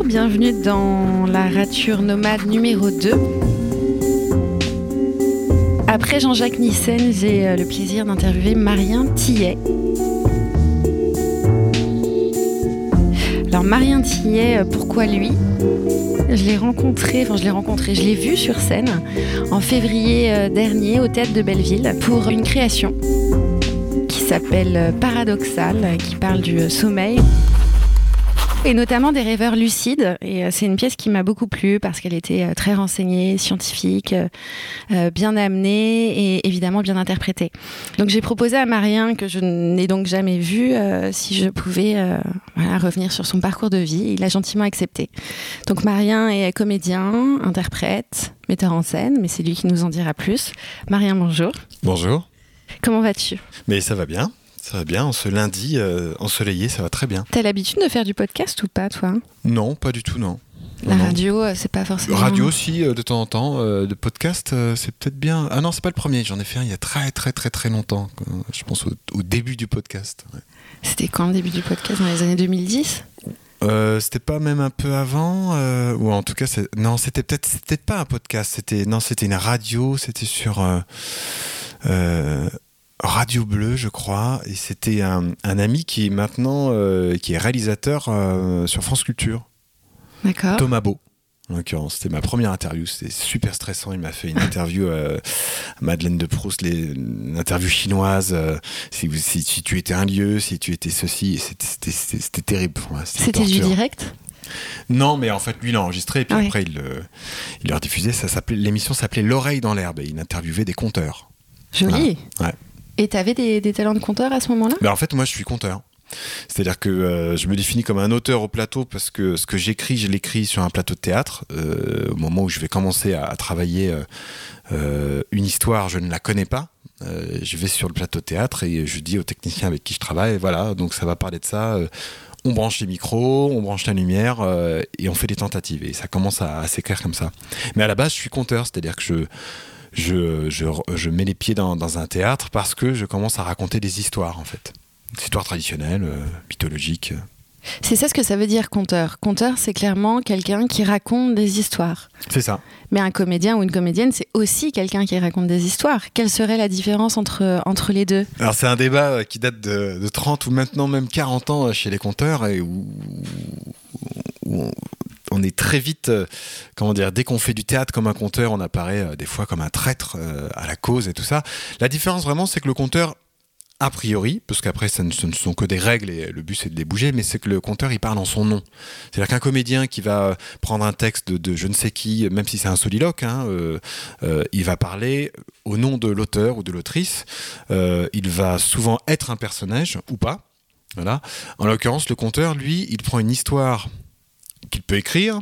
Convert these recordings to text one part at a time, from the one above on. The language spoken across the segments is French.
Bienvenue dans la rature nomade numéro 2. Après Jean-Jacques Nissen, j'ai euh, le plaisir d'interviewer Marien Tillet. Alors Marien Tillet, euh, pourquoi lui? Je l'ai rencontré, enfin je l'ai rencontré, je l'ai vu sur scène en février euh, dernier au Théâtre de Belleville pour une création qui s'appelle Paradoxal, qui parle du sommeil et notamment des rêveurs lucides. Et euh, c'est une pièce qui m'a beaucoup plu parce qu'elle était euh, très renseignée, scientifique, euh, bien amenée et évidemment bien interprétée. Donc j'ai proposé à Marien, que je n'ai donc jamais vu, si je pouvais voilà, revenir sur son parcours de vie. Il a gentiment accepté. Donc Marien est comédien, interprète, metteur en scène, mais c'est lui qui nous en dira plus. Marien, bonjour. Bonjour. Comment vas-tu? Mais ça va bien. Ça va bien, ce lundi euh, ensoleillé, ça va très bien. T'as l'habitude de faire du podcast ou pas, toi? Non, pas du tout, non. La radio, euh, c'est pas forcément. Radio aussi, euh, de temps en temps. de podcast, c'est peut-être bien. Ah non, c'est pas le premier. J'en ai fait un il y a très très très très longtemps. Je pense au, début du podcast. C'était quand le début du podcast Dans les années 2010 c'était pas même un peu avant ou en tout cas non c'était peut-être c'était pas un podcast c'était non c'était une radio c'était sur Radio Bleu, je crois, et c'était un, ami qui est maintenant euh, qui est réalisateur euh, sur France Culture. D'accord. Thomas Beau. En l'occurrence, c'était ma première interview. C'était super stressant. Il m'a fait une interview euh, à Madeleine de Proust, les, une interview chinoise. si, si, tu étais un lieu, si tu étais ceci, c'était terrible. C'était du direct? Non, mais en fait, lui, il a enregistré, et puis après, il, il l'a rediffusé. L'émission s'appelait L'oreille dans l'herbe, et il interviewait des conteurs. Joli. Ouais. Et tu avais des, talents de conteur à ce moment-là? Ben, En fait, moi, je suis conteur. C'est-à-dire que euh, je me définis comme un auteur au plateau parce que ce que j'écris, je l'écris sur un plateau de théâtre. Euh, au moment où je vais commencer à, travailler euh, une histoire, je ne la connais pas. je vais sur le plateau de théâtre et je dis aux techniciens avec qui je travaille, voilà, donc ça va parler de ça. on branche les micros, on branche la lumière et on fait des tentatives. Et ça commence à, à s'écrire comme ça. Mais à la base, je suis conteur, c'est-à-dire que je je, je, je mets les pieds dans, dans, un théâtre parce que je commence à raconter des histoires, en fait. Des histoires traditionnelles, euh, mythologiques. C'est ça ce que ça veut dire conteur. Conteur, c'est clairement quelqu'un qui raconte des histoires. C'est ça. Mais un comédien ou une comédienne, c'est aussi quelqu'un qui raconte des histoires. Quelle serait la différence entre, entre les deux? Alors c'est un débat euh, qui date de, de, 30 ou maintenant même 40 ans euh, chez les conteurs et où, où on est très vite, euh, comment dire, dès qu'on fait du théâtre comme un conteur, on apparaît euh, des fois comme un traître euh, à la cause et tout ça. La différence vraiment, c'est que le conteur, a priori, parce qu'après ce ne sont que des règles et le but c'est de les bouger, mais c'est que le conteur il parle en son nom. C'est-à-dire qu'un comédien qui va prendre un texte de, je ne sais qui, même si c'est un soliloque, hein, il va parler au nom de l'auteur ou de l'autrice. il va souvent être un personnage ou pas. Voilà. En l'occurrence, le conteur, lui, il prend une histoire qu'il peut écrire,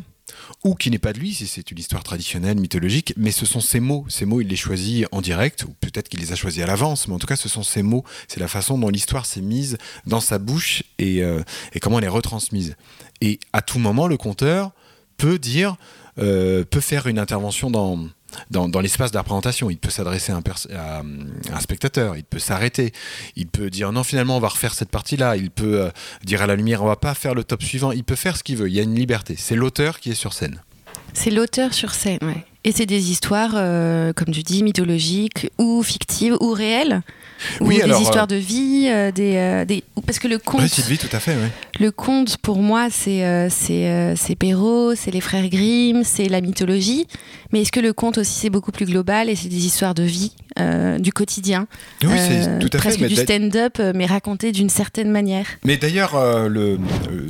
ou qui n'est pas de lui, si c'est une histoire traditionnelle, mythologique, mais ce sont ses mots. Ces mots, il les choisit en direct, ou peut-être qu'il les a choisis à l'avance, mais en tout cas, ce sont ses mots. C'est la façon dont l'histoire s'est mise dans sa bouche et, euh, comment elle est retransmise. Et à tout moment, le conteur peut dire, euh, peut faire une intervention dans, dans, l'espace de la présentation. Il peut s'adresser à, un spectateur, il peut s'arrêter, il peut dire non, finalement, on va refaire cette partie-là, il peut euh, dire à la lumière, on va pas faire le top suivant, il peut faire ce qu'il veut, il y a une liberté. C'est l'auteur qui est sur scène. C'est l'auteur sur scène. Et c'est des histoires, euh, comme tu dis, mythologiques ou fictives ou réelles? Oui, ou des histoires euh, de vie, euh, des, des, parce que le conte. Récit de vie, tout à fait. Oui. Le conte, pour moi, c'est c'est c'est Perrault, c'est les frères Grimm, c'est la mythologie. Mais est-ce que le conte aussi c'est beaucoup plus global et c'est des histoires de vie, du quotidien, oui, c'est tout à presque du stand-up, mais raconté d'une certaine manière. Mais d'ailleurs, le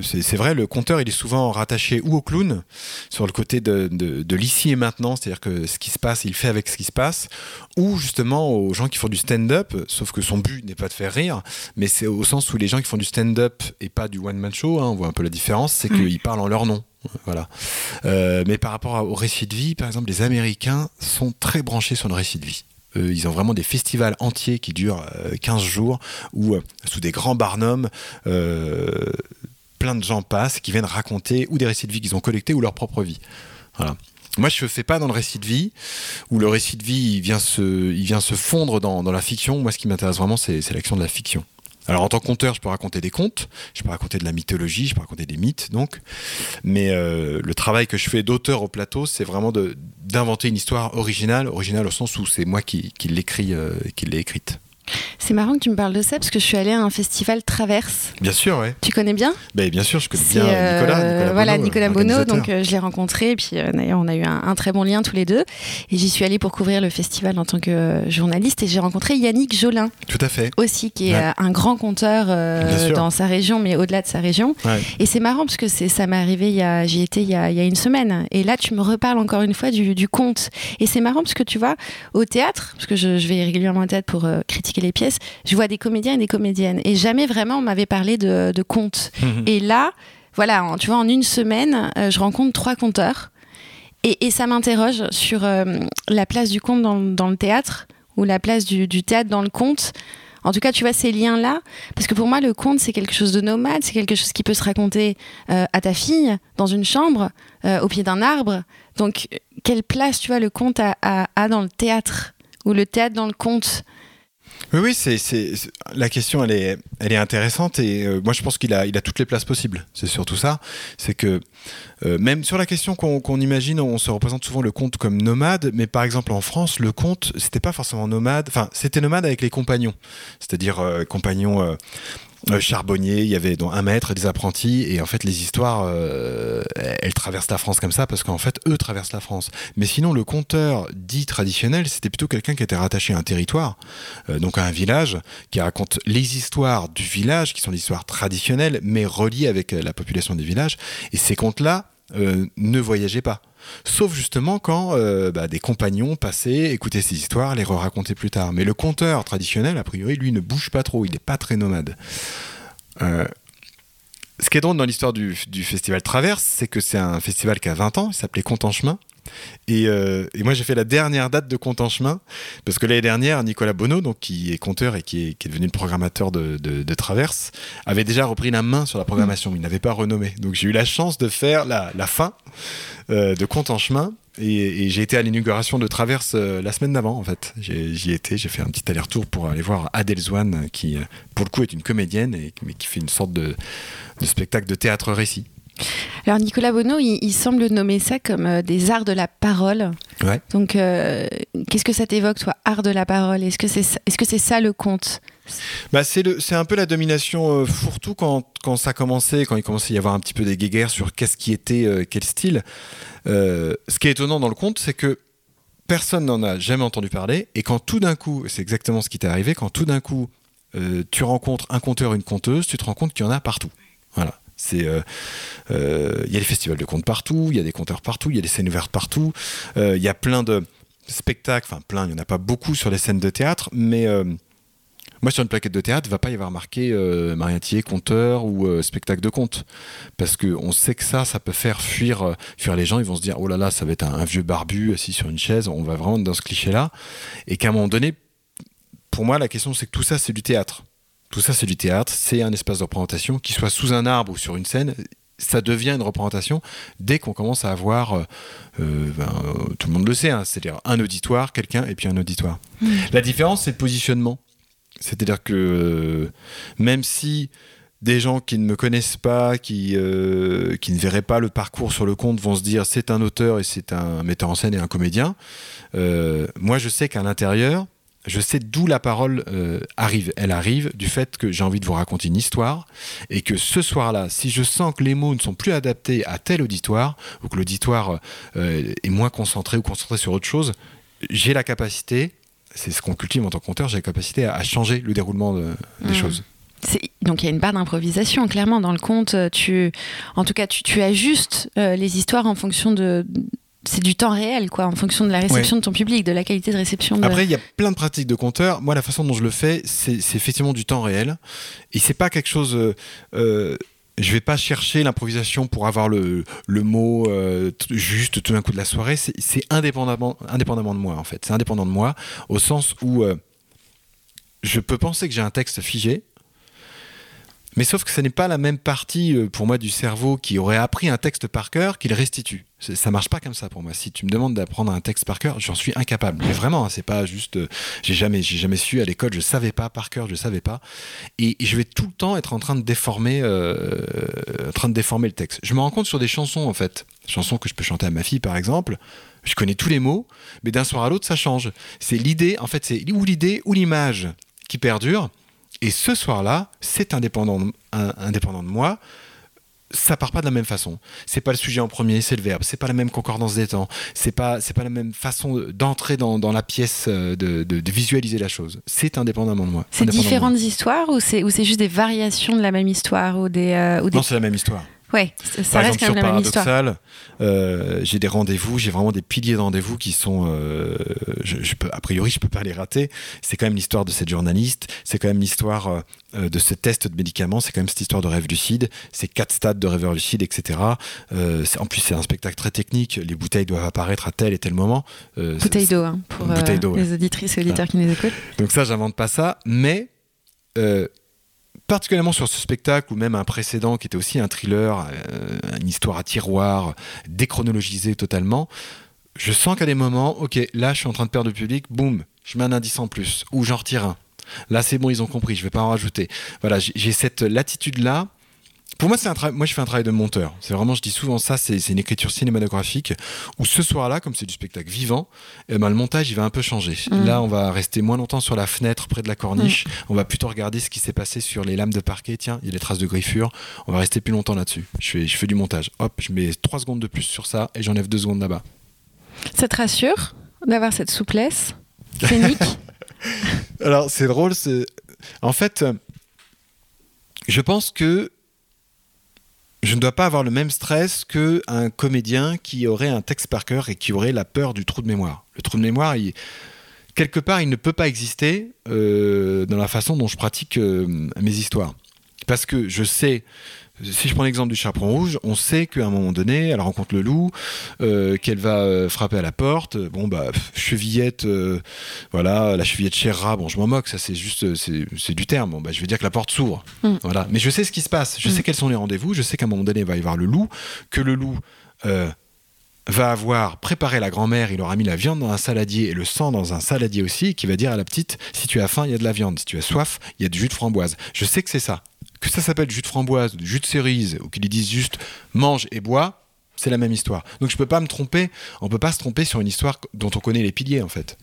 c'est vrai, le conteur, il est souvent rattaché ou au clown sur le côté de, de, de l'ici et maintenant c'est-à-dire que ce qui se passe, il fait avec ce qui se passe, ou justement aux gens qui font du stand-up, sauf que son but n'est pas de faire rire, mais c'est au sens où les gens qui font du stand-up et pas du one-man show, hein, on voit un peu la différence, c'est qu'ils parlent en leur nom. Voilà. Euh, mais par rapport au récit de vie, par exemple, les Américains sont très branchés sur le récit de vie. Ils ont vraiment des festivals entiers qui durent 15 euh, jours où, euh, sous des grands barnums, plein de gens passent qui viennent raconter ou des récits de vie qu'ils ont collectés ou leur propre vie. Voilà. Moi, je ne fais pas dans le récit de vie, où le récit de vie vient se, il vient se fondre dans, dans la fiction. Moi, ce qui m'intéresse vraiment, c'est l'action de la fiction. Alors en tant que conteur, je peux raconter des contes, je peux raconter de la mythologie, je peux raconter des mythes, donc. Mais euh, le travail que je fais d'auteur au plateau, c'est vraiment d'inventer une histoire originale, originale au sens où c'est moi qui, l'écris, euh, qui l'ai écrite. C'est marrant que tu me parles de ça parce que je suis allée à un festival Traverse. Bien sûr, ouais. Tu connais bien? Ben, Bien sûr, je connais bien euh, Nicolas, Nicolas. Voilà, Nicolas Bonneau. Donc euh, je l'ai rencontré et puis euh, d'ailleurs on a eu un, très bon lien tous les deux. Et j'y suis allée pour couvrir le festival en tant que journaliste et j'ai rencontré Yannick Jolin. Tout à fait. Aussi, qui est un grand conteur dans sa région, mais au-delà de sa région. Et c'est marrant parce que ça m'est arrivé, j'y étais il y, a, il y, a, une semaine. Et là, tu me reparles encore une fois du, du conte. Et c'est marrant parce que tu vois, au théâtre, parce que je, je vais régulièrement au théâtre pour critiquer les pièces, je vois des comédiens et des comédiennes. Et jamais vraiment on m'avait parlé de, de contes. Mhm. Et là, voilà, tu vois, en une semaine, euh, je rencontre trois conteurs. Et, ça m'interroge sur euh, la place du conte dans, le théâtre ou la place du, théâtre dans le conte. En tout cas, tu vois ces liens-là, parce que pour moi, le conte, c'est quelque chose de nomade, c'est quelque chose qui peut se raconter euh, à ta fille, dans une chambre, au pied d'un arbre. Donc, quelle place, tu vois, le conte a, a dans le théâtre, ou le théâtre dans le conte? Oui, oui, c'est, la question, elle est, elle est intéressante et euh, moi je pense qu'il a, il a toutes les places possibles. C'est surtout ça. C'est que euh, même sur la question qu'on, imagine, on se représente souvent le conte comme nomade, mais par exemple en France, le conte, c'était pas forcément nomade. Enfin, c'était nomade avec les compagnons, c'est-à-dire euh, compagnons charbonnier, il y avait donc un maître des apprentis, et en fait les histoires, euh, elles traversent la France comme ça parce qu'en fait eux traversent la France. Mais sinon le conteur dit traditionnel, c'était plutôt quelqu'un qui était rattaché à un territoire, euh, donc à un village, qui raconte les histoires du village, qui sont des histoires traditionnelles, mais reliées avec la population des villages. Et ces contes-là ne voyageaient pas. Sauf justement quand euh, bah, des compagnons passaient, écoutaient ces histoires, les re-racontaient plus tard. Mais le conteur traditionnel, a priori, lui ne bouge pas trop, il n'est pas très nomade. Euh, ce qui est drôle dans l'histoire du, festival Traverse, c'est que c'est un festival qui a 20 ans, il s'appelait Compte en chemin. Euh, et, moi, j'ai fait la dernière date de Compte en chemin, parce que l'année dernière, Nicolas Bonneau, donc, qui est conteur et qui est, devenu le programmateur de, Traverse, avait déjà repris la main sur la programmation. Il n'avait pas renommé. Donc j'ai eu la chance de faire la, fin euh, de compte en chemin. Et, j'ai été à l'inauguration de Traverse euh, la semaine d'avant, en fait. J'y étais, j'ai fait un petit aller-retour pour aller voir Adèle Zwan, qui, pour le coup, est une comédienne, et, mais qui fait une sorte de, spectacle de théâtre-récit. Alors Nicolas Bonneau, il, semble nommer ça comme des arts de la parole. Ouais. Donc, qu'est-ce que ça t'évoque, toi, art de la parole? Est-ce que c'est est -ce c'est ça le conte? Bah, c'est un peu la domination euh, fourre-tout quand, quand, ça commençait, quand il commençait à y avoir un petit peu des guéguerres sur qu'est-ce qui était euh, quel style. Euh, ce qui est étonnant dans le conte, c'est que personne n'en a jamais entendu parler, et quand tout d'un coup, c'est exactement ce qui t'est arrivé, quand tout d'un coup tu rencontres un conteur, une conteuse, tu te rends compte qu'il y en a partout. Voilà. C'est, il y a des festivals de contes partout, il y a des conteurs partout, il y a des scènes ouvertes partout, il y a plein de spectacles, enfin plein, il n'y en a pas beaucoup sur les scènes de théâtre, mais moi, sur une plaquette de théâtre, il va pas y avoir marqué euh, mariatier, conteur ou euh, spectacle de conte. Parce qu'on sait que ça, ça peut faire fuir, euh, fuir les gens. Ils vont se dire, oh là là, ça va être un, vieux barbu assis sur une chaise. On va vraiment dans ce cliché-là. Et qu'à un moment donné, pour moi, la question, c'est que tout ça, c'est du théâtre. Tout ça, c'est du théâtre. C'est un espace de représentation, qu'il soit sous un arbre ou sur une scène ça devient une représentation dès qu'on commence à avoir, ben, tout le monde le sait, hein, c'est-à-dire un auditoire, quelqu'un et puis un auditoire. Mmh. La différence, c'est le positionnement. C'est-à-dire que euh, même si des gens qui ne me connaissent pas, qui, euh, qui ne verraient pas le parcours sur le compte, vont se dire c'est un auteur et c'est un metteur en scène et un comédien, euh, moi je sais qu'à l'intérieur, je sais d'où la parole arrive. Elle arrive du fait que j'ai envie de vous raconter une histoire et que ce soir-là, si je sens que les mots ne sont plus adaptés à tel auditoire ou que l'auditoire est moins concentré ou concentré sur autre chose, j'ai la capacité c'est ce qu'on cultive en tant que conteur, j'ai la capacité à, changer le déroulement des mmh. choses. Donc il y a une part d'improvisation, clairement, dans le conte. Tu, en tout cas, tu, tu ajustes euh, les histoires en fonction de, c'est du temps réel, quoi, en fonction de la réception de ton public, de la qualité de réception. Après, il y a plein de pratiques de conteur. Moi, la façon dont je le fais, c'est effectivement du temps réel. Et c'est pas quelque chose. Euh, euh, je vais pas chercher l'improvisation pour avoir le, le mot euh, juste tout d'un coup de la soirée. C'est indépendamment, indépendamment de moi, en fait. C'est indépendant de moi, au sens où euh, je peux penser que j'ai un texte figé. Mais sauf que ce n'est pas la même partie euh, pour moi du cerveau qui aurait appris un texte par cœur qu'il restitue. Ça marche pas comme ça pour moi. Si tu me demandes d'apprendre un texte par cœur, j'en suis incapable. Mais vraiment, hein, c'est pas juste. euh, j'ai jamais, j'ai jamais su à l'école. Je savais pas par cœur, je savais pas. Et, et je vais tout le temps être en train de déformer, euh, en train de déformer le texte. Je me rends compte sur des chansons en fait, chansons que je peux chanter à ma fille par exemple. Je connais tous les mots, mais d'un soir à l'autre, ça change. C'est l'idée, en fait, c'est ou l'idée ou l'image qui perdure. Et ce soir-là, c'est indépendant, indépendant de moi. Ça part pas de la même façon. C'est pas le sujet en premier, c'est le verbe. C'est pas la même concordance des temps. C'est pas, c'est pas la même façon d'entrer dans, dans la pièce, euh, de, de- de visualiser la chose. C'est indépendamment de moi. C'est Indépendant de moi. différentes histoires ou c'est ou c'est juste des variations de la même histoire ou des, euh, ou des... Non, c'est la même histoire. Ouais ça ça Par reste exemple, quand sur même la même histoire. Paradoxal, euh, j'ai des rendez-vous, j'ai vraiment des piliers de rendez-vous qui sont, euh, je, je peux, a priori, je peux pas les rater. C'est quand même l'histoire de cette journaliste, c'est quand même l'histoire euh, de ce test de médicaments, c'est quand même cette histoire de rêve lucide, ces quatre stades de rêveur lucide, etc. Euh, c'est- en plus, c'est un spectacle très technique. Les bouteilles doivent apparaître à tel et tel moment. C'est- Bouteille d'eau hein, pour Bouteille d'eau, ouais. les auditrices et auditeurs qui nous écoutent. Donc ça, j'invente pas ça, mais euh, particulièrement sur ce spectacle ou même un précédent qui était aussi un thriller, euh, une histoire à tiroir, déchronologisée totalement, je sens qu'à des moments, ok, là, je suis en train de perdre le public, boum, je mets un indice en plus ou j'en retire un. Là, c'est bon, ils ont compris, je vais pas en rajouter. Voilà, j'ai j'ai cette latitude-là. Pour moi, c'est un travail. Moi, je fais un travail de monteur. C'est vraiment, je dis souvent ça, c'est une écriture cinématographique où ce soir-là, comme c'est du spectacle vivant, eh ben, le montage, il va un peu changer. Mhm. Là, on va rester moins longtemps sur la fenêtre près de la corniche. On va plutôt regarder ce qui s'est passé sur les lames de parquet. Tiens, il y a des traces de griffure. On va rester plus longtemps là-dessus. Je fais, je fais du montage. Hop, je mets 3 secondes de plus sur ça et j'enlève 2 secondes là-bas. Ça te rassure d'avoir cette souplesse scénique? Alors, c'est drôle. En fait, euh, je pense que je ne dois pas avoir le même stress qu'un comédien qui aurait un texte par cœur et qui aurait la peur du trou de mémoire. Le trou de mémoire, il- quelque part, il ne peut pas exister euh, dans la façon dont je pratique euh, mes histoires. Parce que je sais, si je prends l'exemple du chaperon rouge, on sait qu'à un moment donné, elle rencontre le loup, euh, qu'elle va euh, frapper à la porte. Bon, bah, chevillette, euh, voilà, la chevillette chez rat, bon, je m'en moque, ça c'est juste, c'est du terme. Bon, bah, je vais dire que la porte s'ouvre. Mm. Voilà. Mais je sais ce qui se passe, je Mm. sais quels sont les rendez-vous, je sais qu'à un moment donné, il va y avoir le loup, que le loup. euh, va avoir préparé la grand-mère, il aura mis la viande dans un saladier et le sang dans un saladier aussi, qui va dire à la petite si tu as faim, il y a de la viande, si tu as soif, il y a du jus de framboise. Je sais que c'est ça. Que ça s'appelle jus de framboise, jus de cerise, ou qu'ils disent juste mange et bois, c'est la même histoire. Donc je peux pas me tromper, on peut pas se tromper sur une histoire dont on connaît les piliers en fait.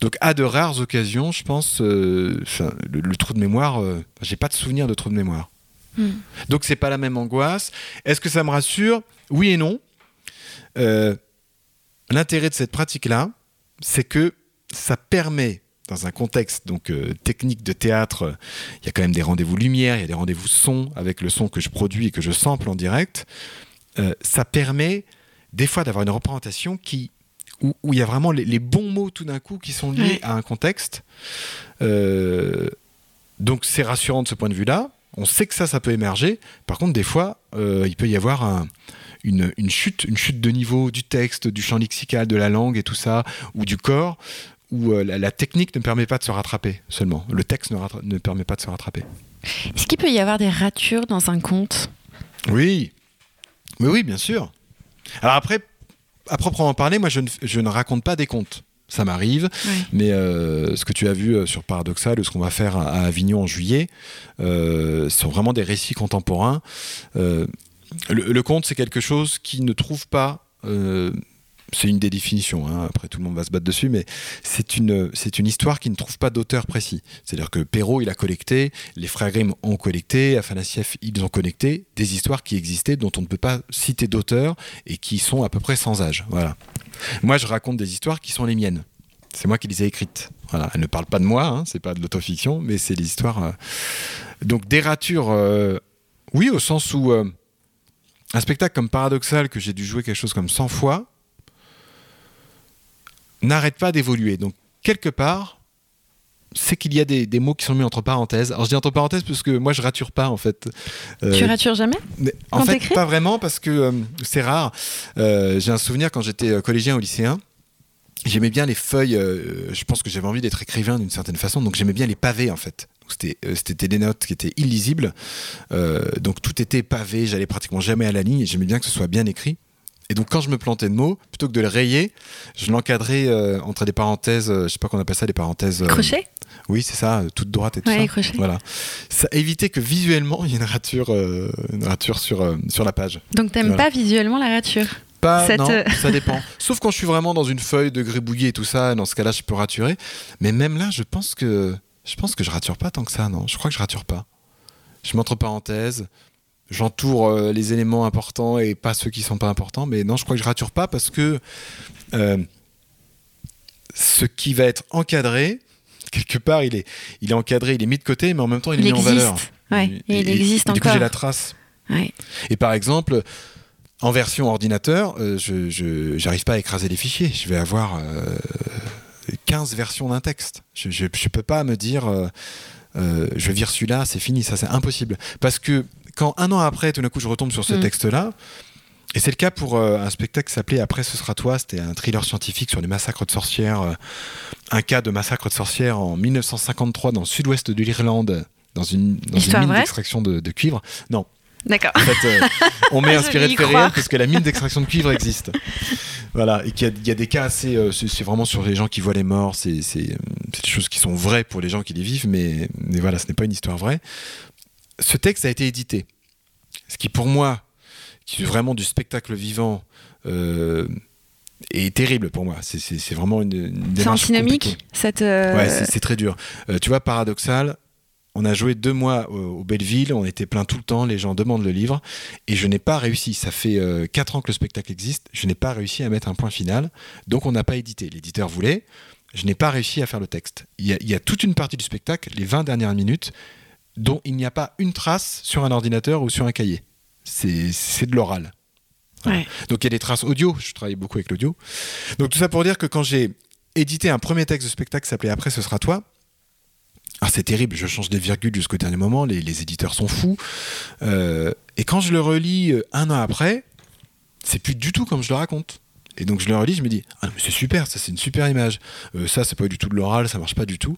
Donc à de rares occasions, je pense, euh, le, le trou de mémoire, euh, j'ai pas de souvenir de trou de mémoire. Hmm. Donc c'est pas la même angoisse. Est-ce que ça me rassure? Oui et non. Euh, L'intérêt de cette pratique-là, c'est que ça permet, dans un contexte donc euh, technique de théâtre, il y a quand même des rendez-vous lumière, il y a des rendez-vous son avec le son que je produis et que je sample en direct. euh, ça permet des fois d'avoir une représentation qui où, où il y a vraiment les, les bons mots tout d'un coup qui sont liés Ouais. à un contexte. Euh, donc c'est rassurant de ce point de vue-là. On sait que ça, ça peut émerger. Par contre, des fois, il peut y avoir un- une, une chute, une chute de niveau du texte, du champ lexical, de la langue et tout ça, ou du corps, où euh, la, la technique ne permet pas de se rattraper seulement. Le texte ne, permet pas de se rattraper. Est-ce qu'il peut y avoir des ratures dans un conte? Oui, oui, oui, bien sûr. Alors après, à proprement parler, moi, je ne, je ne raconte pas des contes. Ça m'arrive, mais euh, ce que tu as vu euh, sur Paradoxal, ou ce qu'on va faire à, à Avignon en juillet, euh, sont vraiment des récits contemporains. Euh, le, le conte, c'est quelque chose qui ne trouve pas. C'est une des définitions, hein, après tout le monde va se battre dessus, mais c'est une, histoire qui ne trouve pas d'auteur précis. C'est-à-dire que Perrault, il a collecté, les frères Grimm ont collecté, Afanassieff, ils ont collecté des histoires qui existaient, dont on ne peut pas citer d'auteur et qui sont à peu près sans âge. Moi, je raconte des histoires qui sont les miennes. C'est moi qui les ai écrites. Voilà. Elles ne parlent pas de moi, hein, c'est pas de l'autofiction, mais c'est des histoires. euh, Donc, des ratures, euh, oui, au sens où euh, un spectacle comme Paradoxal, que j'ai dû jouer quelque chose comme 100 fois, n'arrête pas d'évoluer. Donc, quelque part, c'est qu'il y a des, des mots qui sont mis entre parenthèses. Alors, je dis entre parenthèses parce que moi, je rature pas, en fait. Euh, Tu ratures jamais mais en fait, pas vraiment parce que euh, c'est rare. Euh, J'ai un souvenir quand j'étais collégien ou lycéen. J'aimais bien les feuilles. je pense que j'avais envie d'être écrivain d'une certaine façon, donc j'aimais bien les pavés en fait. C'était des notes qui étaient illisibles. donc tout était pavé, j'allais pratiquement jamais à la ligne et j'aimais bien que ce soit bien écrit. Et donc quand je me plantais de mots, plutôt que de le rayer, je l'encadrais entre des parenthèses, je sais pas qu'on appelle ça, des parenthèses. Crochet oui, c'est ça, toute droite et tout ça. Voilà. Ça évitait que visuellement il y ait une rature, une rature sur, sur la page. Donc t'aimes pas visuellement la rature pas, non, ça dépend. Sauf quand je suis vraiment dans une feuille de gribouillis et tout ça, dans ce cas-là, je peux raturer. Mais même là, je pense que je pense que je rature pas tant que ça, non? Je crois que je rature pas. Je mets entre parenthèses, j'entoure euh, les éléments importants et pas ceux qui sont pas importants. Mais non, je crois que je rature pas parce que euh, ce qui va être encadré, quelque part, il est, il est encadré, il est mis de côté, mais en même temps, il, est mis en valeur. Ouais, il, il existe encore. Du coup, j'ai la trace. Ouais. Et par exemple, en version ordinateur, euh, je n'arrive pas à écraser les fichiers. Je vais avoir 15 euh, versions d'un texte. Je ne peux pas me dire, euh, je vire celui-là, c'est fini, ça c'est impossible. Parce que quand un an après, tout d'un coup, je retombe sur ce mm. texte-là, et c'est le cas pour un spectacle qui s'appelait Après ce sera toi, c'était un thriller scientifique sur les massacres de sorcières, un cas de massacre de sorcières en 1953 dans le sud-ouest de l'Irlande, dans une, dans une mine d'extraction de, de, cuivre. Non, D'accord. En fait, euh, on m'est inspiré de faits réels parce que la mine d'extraction de cuivre existe. Voilà, et qu'il y, a des cas assez. Euh, c'est vraiment sur les gens qui voient les morts, c'est des choses qui sont vraies pour les gens qui les vivent, mais, mais voilà, ce n'est pas une histoire vraie. Ce texte a été édité. Ce qui, pour moi, qui est vraiment du spectacle vivant, euh, est terrible pour moi. C'est vraiment une, une C'est antinomique cette Ouais, c'est très dur. tu vois, paradoxal, on a joué deux mois au, Belleville, on était plein tout le temps, les gens demandent le livre, et je n'ai pas réussi. Ça fait euh, quatre ans que le spectacle existe, je n'ai pas réussi à mettre un point final, donc on n'a pas édité. L'éditeur voulait, je n'ai pas réussi à faire le texte. Il y, a, toute une partie du spectacle, les 20 dernières minutes, dont il n'y a pas une trace sur un ordinateur ou sur un cahier. C'est de l'oral. Donc il y a des traces audio, je travaille beaucoup avec l'audio. Donc tout ça pour dire que quand j'ai édité un premier texte de spectacle qui s'appelait Après ce sera toi, ah, c'est terrible, je change des virgules jusqu'au dernier moment, les, éditeurs sont fous. Euh, et quand je le relis euh, un an après, c'est plus du tout comme je le raconte. Et donc je le relis, je me dis, ah mais c'est super, ça c'est une super image. Euh, ça, c'est pas du tout de l'oral, ça marche pas du tout.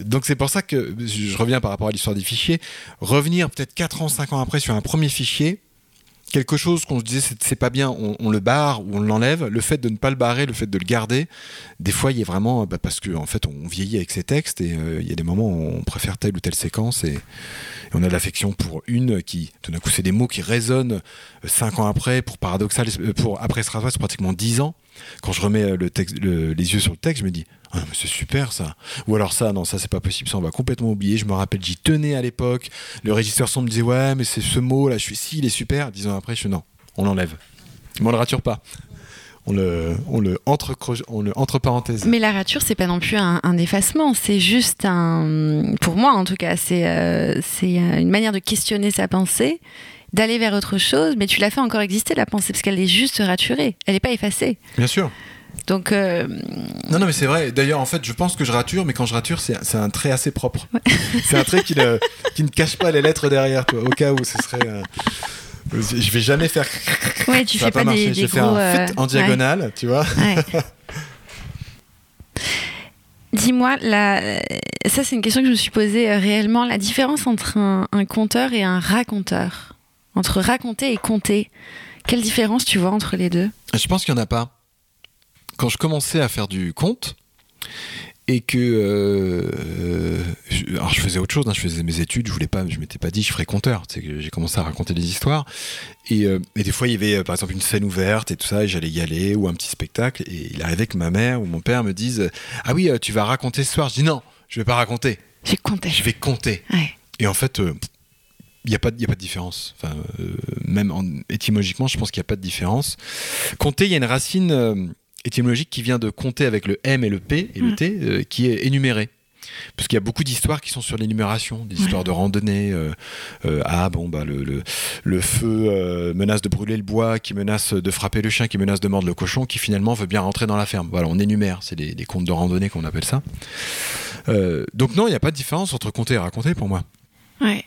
Donc c'est pour ça que je reviens par rapport à l'histoire des fichiers. Revenir peut-être 4 ans, 5 ans après sur un premier fichier, quelque chose qu'on se disait c'est pas bien, on, le barre ou on l'enlève, le fait de ne pas le barrer, le fait de le garder, des fois il y a vraiment, bah, parce qu'en en fait on vieillit avec ces textes et euh, il y a des moments où on préfère telle ou telle séquence on a de l'affection pour une qui, tout d'un coup c'est des mots qui résonnent euh, cinq ans après, pour paradoxal, euh, pour après ce c'est pratiquement dix ans. Quand je remets texte, les yeux sur le texte, je me dis ah, c'est super ça. Ou alors ça, non, ça c'est pas possible, ça on va complètement oublier. Je me rappelle, j'y tenais à l'époque. Le régisseur son me disait ouais, mais c'est ce mot là, je suis si, il est super. Dix ans après, je suis non, on l'enlève. Mais on le rature pas. On le, on le, entre, on le entre parenthèses. Mais la rature, c'est pas non plus un, effacement, c'est juste un. Pour moi, en tout cas, c'est euh, c'est une manière de questionner sa pensée, d'aller vers autre chose, mais tu l'as fait encore exister, la pensée, parce qu'elle est juste raturée, elle n'est pas effacée. Bien sûr. Donc. Euh, non, non, mais c'est vrai. D'ailleurs, en fait, je pense que je rature, mais quand je rature, c'est un trait assez propre. c'est un trait qui ne, qui ne, cache pas les lettres derrière, toi, au cas où ce serait. Euh, je vais jamais faire. Ouais, tu fais pas, des, des, je fais un euh, en diagonale, tu vois. Dis-moi, ça c'est une question que je me suis posée réellement, la différence entre un, un conteur et un raconteur, entre raconter et compter, quelle différence tu vois entre les deux? Je pense qu'il n'y en a pas. Quand je commençais à faire du conte, et que euh, je, alors je faisais autre chose, hein, je faisais mes études, je voulais pas, je m'étais pas dit je ferais conteur, c'est que j'ai commencé à raconter des histoires. Et, euh, et, des fois il y avait euh, par exemple une scène ouverte et tout ça et j'allais y aller ou un petit spectacle et il arrivait que ma mère ou mon père me disent ah oui tu vas raconter ce soir, je dis non je vais pas raconter, je vais compter, je vais compter. Et en fait il n'y a, pas, a pas de différence. Enfin, même en, étymologiquement, je pense qu'il n'y a pas de différence. Compter, il y a une racine étymologique qui vient de compter avec le M et le P et le mm. T, euh, qui est énuméré. Parce qu'il y a beaucoup d'histoires qui sont sur l'énumération, des histoires de randonnée. Euh, euh, ah bon, bah, le, le, feu menace de brûler le bois, qui menace de frapper le chien, qui menace de mordre le cochon, qui finalement veut bien rentrer dans la ferme. Voilà, on énumère, c'est des, des contes de randonnée qu'on appelle ça. donc non, il n'y a pas de différence entre compter et raconter pour moi. Ouais.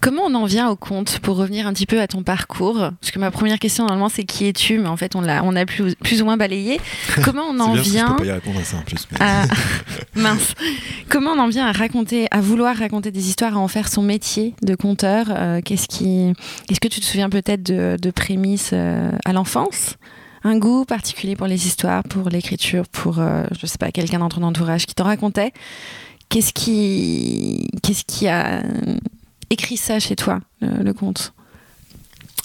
Comment on en vient au conte pour revenir un petit peu à ton parcours? Parce que ma première question normalement c'est qui es-tu? Mais en fait on l'a on a plus, plus ou moins balayé. Comment on en bien vient Je peux pas y répondre à ça en plus. mais- à... Mince. Comment on en vient à raconter, à vouloir raconter des histoires, à en faire son métier de conteur? Euh, Qu'est-ce qui, est-ce que tu te souviens peut-être de, de prémices euh, à l'enfance? Un goût particulier pour les histoires, pour l'écriture, pour, euh, je sais pas, quelqu'un dans ton entourage qui t'en racontait? Qu'est-ce qui, qu'est-ce qui a écrit ça chez toi, le, le conte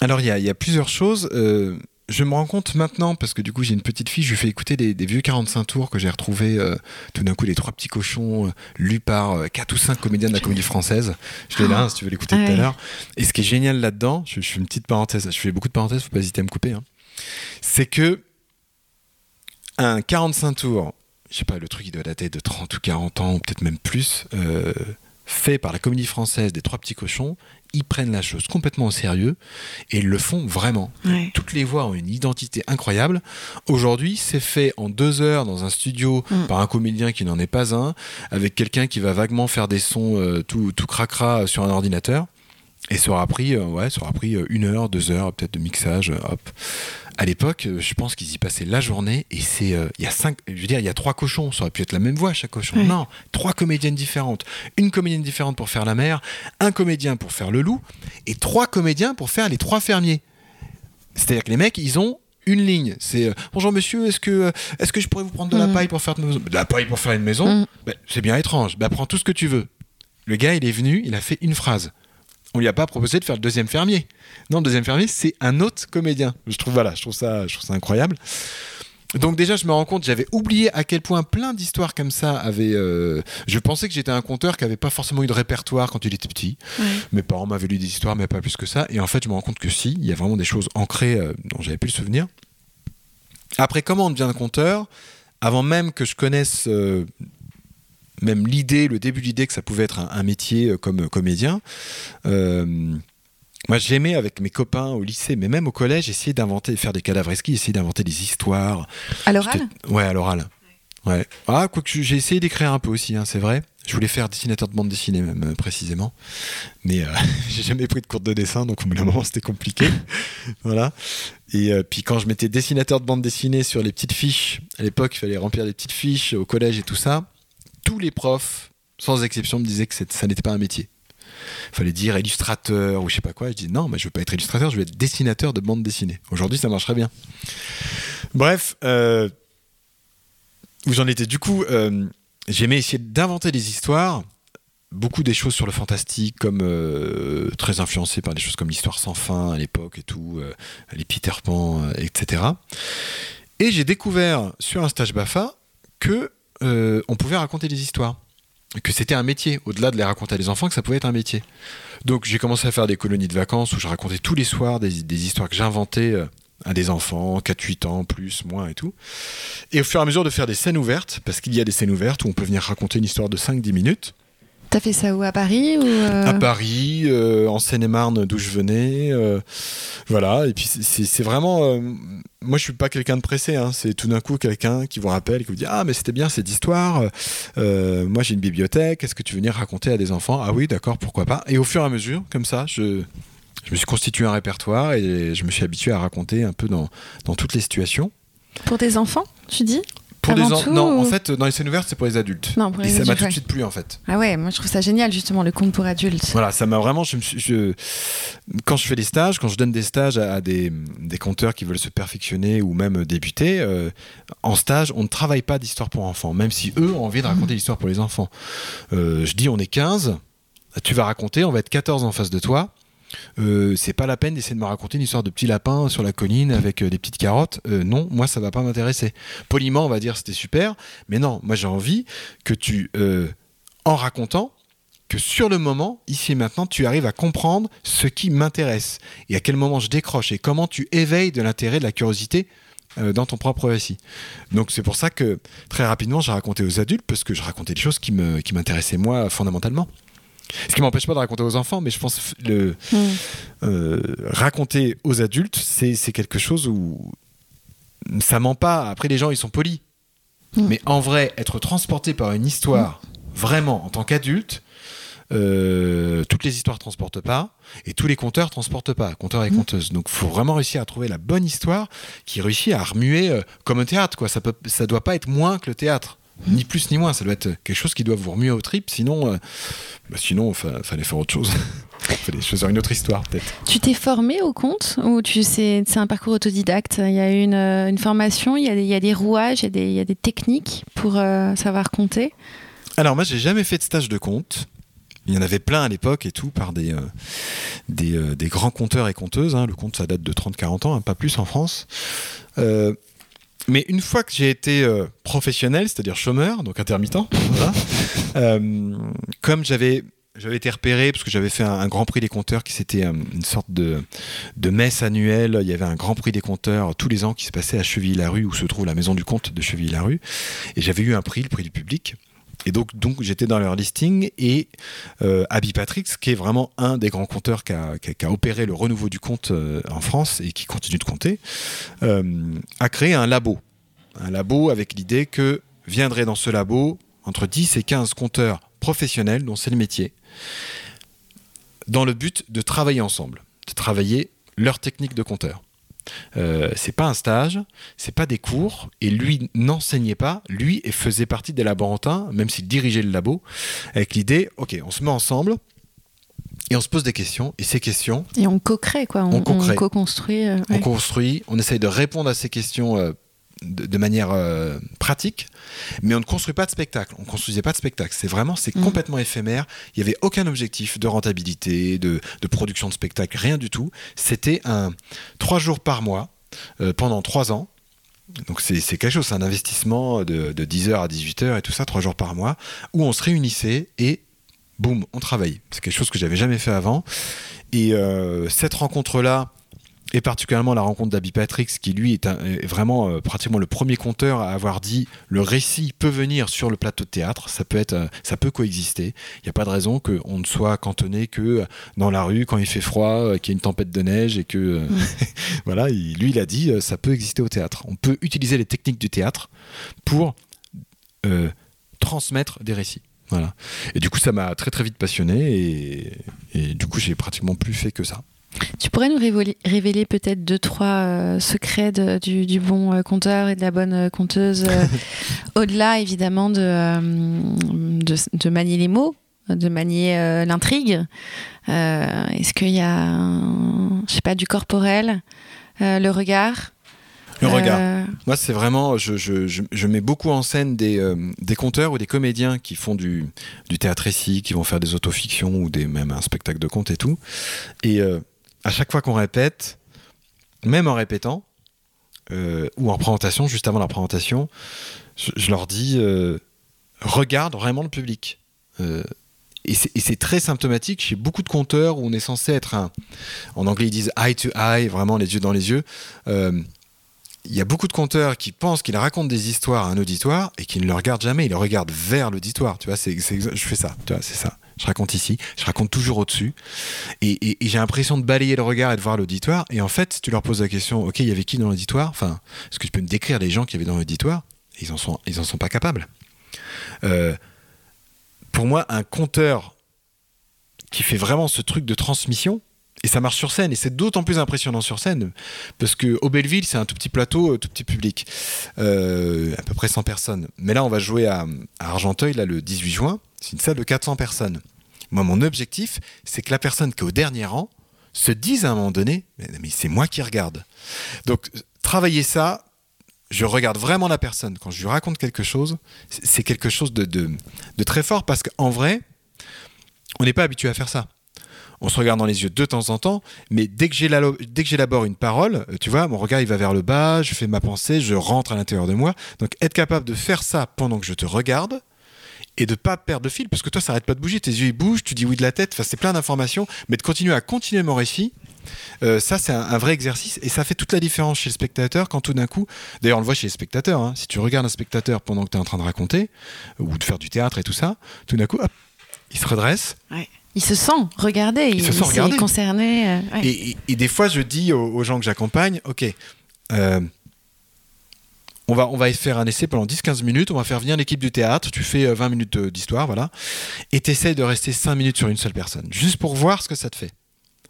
Alors, il y, a- il y a plusieurs choses. Euh, je me rends compte maintenant, parce que du coup, j'ai une petite fille, je lui fais écouter des, des vieux 45 tours que j'ai retrouvés euh, tout d'un coup, les trois petits cochons, euh, lus par euh, quatre ou cinq comédiens de la comédie française. Je l'ai là, hein, si tu veux l'écouter Ah tout à ouais. l'heure. Et ce qui est génial là-dedans, je, je fais une petite parenthèse, je fais beaucoup de parenthèses, faut pas hésiter à me couper, hein, c'est que un 45 tours, je sais pas, le truc, il doit dater de 30 ou 40 ans, ou peut-être même plus, euh, fait par la comédie française des trois petits cochons, ils prennent la chose complètement au sérieux et ils le font vraiment. Ouais. Toutes les voix ont une identité incroyable. Aujourd'hui, c'est fait en deux heures dans un studio Mm. par un comédien qui n'en est pas un, avec quelqu'un qui va vaguement faire des sons euh, tout, tout cracra sur un ordinateur. Et ça aura pris, euh, ouais, ça aura pris euh, une heure, deux heures peut-être de mixage. euh, hop. À l'époque, euh, je pense qu'ils y passaient la journée et c'est, euh, il y a cinq, je veux dire, il y a trois cochons. Ça aurait pu être la même voix chaque cochon. Ouais. Non, trois comédiennes différentes. Une comédienne différente pour faire la mère, un comédien pour faire le loup et trois comédiens pour faire les trois fermiers. C'est-à-dire que les mecs, ils ont une ligne. C'est euh, bonjour monsieur, est-ce que euh, est-ce que je pourrais vous prendre de la Mm. paille pour faire de, de la paille pour faire une maison Mm. Ben, C'est bien étrange. Ben, prends tout ce que tu veux. Le gars, il est venu, il a fait une phrase. On lui a pas proposé de faire le deuxième fermier. Non, le deuxième fermier, c'est un autre comédien. Je trouve voilà, je trouve ça, je trouve ça incroyable. Donc déjà, je me rends compte, j'avais oublié à quel point plein d'histoires comme ça avaient. euh, Je pensais que j'étais un conteur qui avait pas forcément eu de répertoire quand il était petit. Mes parents m'avaient lu des histoires, mais pas plus que ça. Et en fait, je me rends compte que si, il y a vraiment des choses ancrées euh, dont j'avais plus le souvenir. Après, comment on devient un conteur? Avant même que je connaisse euh, même l'idée, le début de l'idée que ça pouvait être un, un métier euh, comme euh, comédien, euh, moi j'aimais avec mes copains au lycée, mais même au collège, essayer d'inventer, faire des cadavresquis, essayer d'inventer des histoires. À l'oral Ouais, à l'oral. Ouais. Ah, quoique j'ai essayé d'écrire un peu aussi, hein, c'est vrai. Je voulais faire dessinateur de bande dessinée, même euh, précisément. Mais euh, j'ai jamais pris de cours de dessin, donc au bout d'un moment, c'était compliqué. voilà. Et euh, puis quand je mettais dessinateur de bande dessinée sur les petites fiches, à l'époque, il fallait remplir des petites fiches au collège et tout ça. Tous les profs, sans exception, me disaient que ça n'était pas un métier. Il fallait dire illustrateur ou je sais pas quoi. Je dis non, mais je veux pas être illustrateur, je veux être dessinateur de bande dessinée. Aujourd'hui, ça marcherait bien. Bref, euh, où j'en étais du coup, euh, j'aimais essayer d'inventer des histoires, beaucoup des choses sur le fantastique, comme euh, très influencé par des choses comme l'histoire sans fin à l'époque et tout, euh, les Peter Pan, etc. Et j'ai découvert sur un stage Bafa que euh, on pouvait raconter des histoires, que c'était un métier, au-delà de les raconter à des enfants, que ça pouvait être un métier. Donc j'ai commencé à faire des colonies de vacances où je racontais tous les soirs des, des histoires que j'inventais euh, à des enfants, 4-8 ans, plus, moins et tout. Et au fur et à mesure de faire des scènes ouvertes, parce qu'il y a des scènes ouvertes où on peut venir raconter une histoire de 5-10 minutes, T'as fait ça où À Paris ou euh, à Paris, euh, en Seine-et-Marne d'où je venais, euh, voilà. Et puis c'est- vraiment, euh, moi je suis pas quelqu'un de pressé, hein. c'est tout d'un coup quelqu'un qui vous rappelle, qui vous dit ah mais c'était bien cette histoire, euh, moi j'ai une bibliothèque, est-ce que tu veux venir raconter à des enfants? Ah oui d'accord pourquoi pas. Et au fur et à mesure comme ça, je je me suis constitué un répertoire et je me suis habitué à raconter un peu dans, dans toutes les situations. Pour des enfants, tu dis? Pour Avant des en- tout, non, en fait, dans les scènes ouvertes, c'est pour les adultes. Non, pour et les ça m'a tout de suite plu en fait. Ah ouais, moi je trouve ça génial justement le conte pour adultes. Voilà, ça m'a vraiment. Je je- quand je fais des stages, quand je donne des stages à, à des, des conteurs qui veulent se perfectionner ou même débuter, euh, en stage, on ne travaille pas d'histoire pour enfants, même si eux ont envie de raconter l'histoire pour les enfants. Euh, je dis, on est 15, tu vas raconter, on va être 14 en face de toi. Euh, c'est pas la peine d'essayer de me raconter une histoire de petit lapin sur la colline avec euh, des petites carottes. Euh, non, moi ça va pas m'intéresser. Poliment, on va dire c'était super, mais non, moi j'ai envie que tu, en racontant, que sur le moment, ici et maintenant, tu arrives à comprendre ce qui m'intéresse et à quel moment je décroche et comment tu éveilles de l'intérêt, de la curiosité dans ton propre récit. Donc c'est pour ça que très rapidement j'ai raconté aux adultes parce que je racontais des choses qui me qui m'intéressaient moi fondamentalement. Ce qui m'empêche pas de raconter aux enfants, mais je pense le Hmm. euh, raconter aux adultes, c'est quelque chose où ça ment pas. Après, les gens, ils sont polis. Mm. Mais en vrai, être transporté par une histoire, vraiment, en tant qu'adulte, euh, toutes les histoires transportent pas et tous les conteurs transportent pas, conteurs et conteuses. Donc, faut vraiment réussir à trouver la bonne histoire qui réussit à remuer euh, comme un théâtre. Quoi. Ça peut, ça doit pas être moins que le théâtre. Ni plus ni moins, ça doit être quelque chose qui doit vous remuer au trip, sinon, euh, bah, sinon, fa- fallait faire autre chose. fallait choisir une autre histoire, peut-être. Tu t'es formé au conte ou tu c'est un parcours autodidacte? Il y a une, euh, une formation, il y, a des, il y a des rouages, il y a des, il y a des techniques pour euh, savoir compter? Alors moi j'ai jamais fait de stage de compte. Il y en avait plein à l'époque et tout par des, euh, des, euh, des grands compteurs et compteuses. hein. Le compte ça date de 30-40 ans, hein, pas plus en France. Euh, mais une fois que j'ai été euh, professionnel, c'est-à-dire chômeur, donc intermittent, euh, comme j'avais été repéré parce que j'avais fait un, Grand Prix des compteurs qui c'était euh, une sorte de, de messe annuelle. Il y avait un Grand Prix des compteurs tous les ans qui se passait à Chevilly-la-Rue où se trouve la maison du comte de Chevilly-la-Rue. Et j'avais eu un prix, le prix du public. Et donc, j'étais dans leur listing et euh, Abby Patrick, qui est vraiment un des grands compteurs qui a opéré le renouveau du compte euh, en France et qui continue de compter, euh, a créé un labo. Un labo avec l'idée que viendraient dans ce labo entre 10 et 15 compteurs professionnels, dont c'est le métier, dans le but de travailler ensemble, de travailler leur technique de compteur. Euh, c'est pas un stage, c'est pas des cours, et lui n'enseignait pas, lui faisait partie des laborantins, même s'il dirigeait le labo, avec l'idée, ok, on se met ensemble et on se pose des questions, et ces questions, Et on co-crée, quoi. On, co-construit. euh, on construit, on essaye de répondre à ces questions euh, de, de manière euh, pratique, mais on ne construit pas de spectacle. On ne construisait pas de spectacle. C'est vraiment, c'est Mhm. complètement éphémère. Il n'y avait aucun objectif de rentabilité, de, de production de spectacle, rien du tout. C'était un trois jours par mois euh, pendant trois ans. Donc c'est c'est quelque chose, c'est un investissement de, de 10h à 18h et tout ça, trois jours par mois, où on se réunissait et boum, on travaillait. C'est quelque chose que j'avais jamais fait avant. Et euh, cette rencontre-là, et particulièrement la rencontre d'Abby Patrix, qui lui est, un- est vraiment euh, pratiquement le premier conteur à avoir dit le récit peut venir sur le plateau de théâtre, ça peut être, euh, ça peut coexister. Il n'y a pas de raison qu'on ne soit cantonné que dans la rue quand il fait froid, euh, qu'il y a une tempête de neige et que euh, voilà, il- lui il a dit euh, ça peut exister au théâtre. On peut utiliser les techniques du théâtre pour euh, transmettre des récits. Voilà. Et du coup, ça m'a très très vite passionné et, et du coup, j'ai pratiquement plus fait que ça. Tu pourrais nous révéler, révéler peut-être deux, trois euh, secrets de- du, du bon euh, conteur et de la bonne euh, conteuse, euh, au-delà évidemment de, de, de manier les mots, de manier l'intrigue. Est-ce qu'il y a, je sais pas, du corporel, le regard Le regard. Euh, Moi, c'est vraiment, je, je- je- je mets beaucoup en scène des, euh, des conteurs ou des comédiens qui font du, du théâtre récit, qui vont faire des autofictions ou des, même un spectacle de conte et tout. Et euh, à chaque fois qu'on répète, même en répétant, euh, ou en présentation, juste avant la présentation, je, leur dis euh, regarde vraiment le public. Euh, et c'est très symptomatique chez beaucoup de conteurs où on est censé être un. En anglais, ils disent eye to eye, vraiment les yeux dans les yeux. Il y a beaucoup de conteurs qui pensent qu'ils racontent des histoires à un auditoire et qui ne le regardent jamais, ils le regardent vers l'auditoire. Tu vois, je fais ça, tu vois, c'est ça. Je raconte ici, je raconte toujours au-dessus. Et, j'ai l'impression de balayer le regard et de voir l'auditoire. Et en fait, si tu leur poses la question, OK, il y avait qui dans l'auditoire? Enfin, est-ce que tu peux me décrire les gens qui y avait dans l'auditoire? Ils en sont, en sont pas capables. Euh, pour moi, un conteur qui fait vraiment ce truc de transmission, et ça marche sur scène, et c'est d'autant plus impressionnant sur scène, parce que au Belleville, c'est un tout petit plateau, euh, tout petit public, euh, à peu près 100 personnes. Mais là, on va jouer à, à Argenteuil, là, le 18 juin, c'est une salle de 400 personnes. Moi, mon objectif, c'est que la personne qui est au dernier rang se dise à un moment donné, mais, c'est moi qui regarde. Donc, travailler ça, je regarde vraiment la personne. Quand je lui raconte quelque chose, c'est quelque chose de, de- de très fort, parce qu'en vrai, on n'est pas habitué à faire ça on se regarde dans les yeux de temps en temps, mais dès que j'élabo- dès que j'élabore une parole, euh, tu vois, mon regard il va vers le bas, je fais ma pensée, je rentre à l'intérieur de moi. Donc être capable de faire ça pendant que je te regarde et de pas perdre de fil, parce que toi ça arrête pas de bouger, tes yeux ils bougent, tu dis oui de la tête, enfin c'est plein d'informations, mais de continuer à continuer mon récit. euh, ça, c'est un, un vrai exercice et ça fait toute la différence chez le spectateur quand tout d'un coup, d'ailleurs, on le voit chez les spectateurs, hein, si tu regardes un spectateur pendant que tu es en train de raconter ou de faire du théâtre et tout ça, tout d'un coup, hop, il se redresse Il se sent regardé, il, se sent concerné. euh, ouais. Et, et- et des fois, je dis aux, aux gens que j'accompagne, ok, euh, on va, on va faire un essai pendant 10-15 minutes, on va faire venir l'équipe du théâtre, tu fais 20 minutes d'histoire, voilà, et tu essayes de rester 5 minutes sur une seule personne, juste pour voir ce que ça te fait.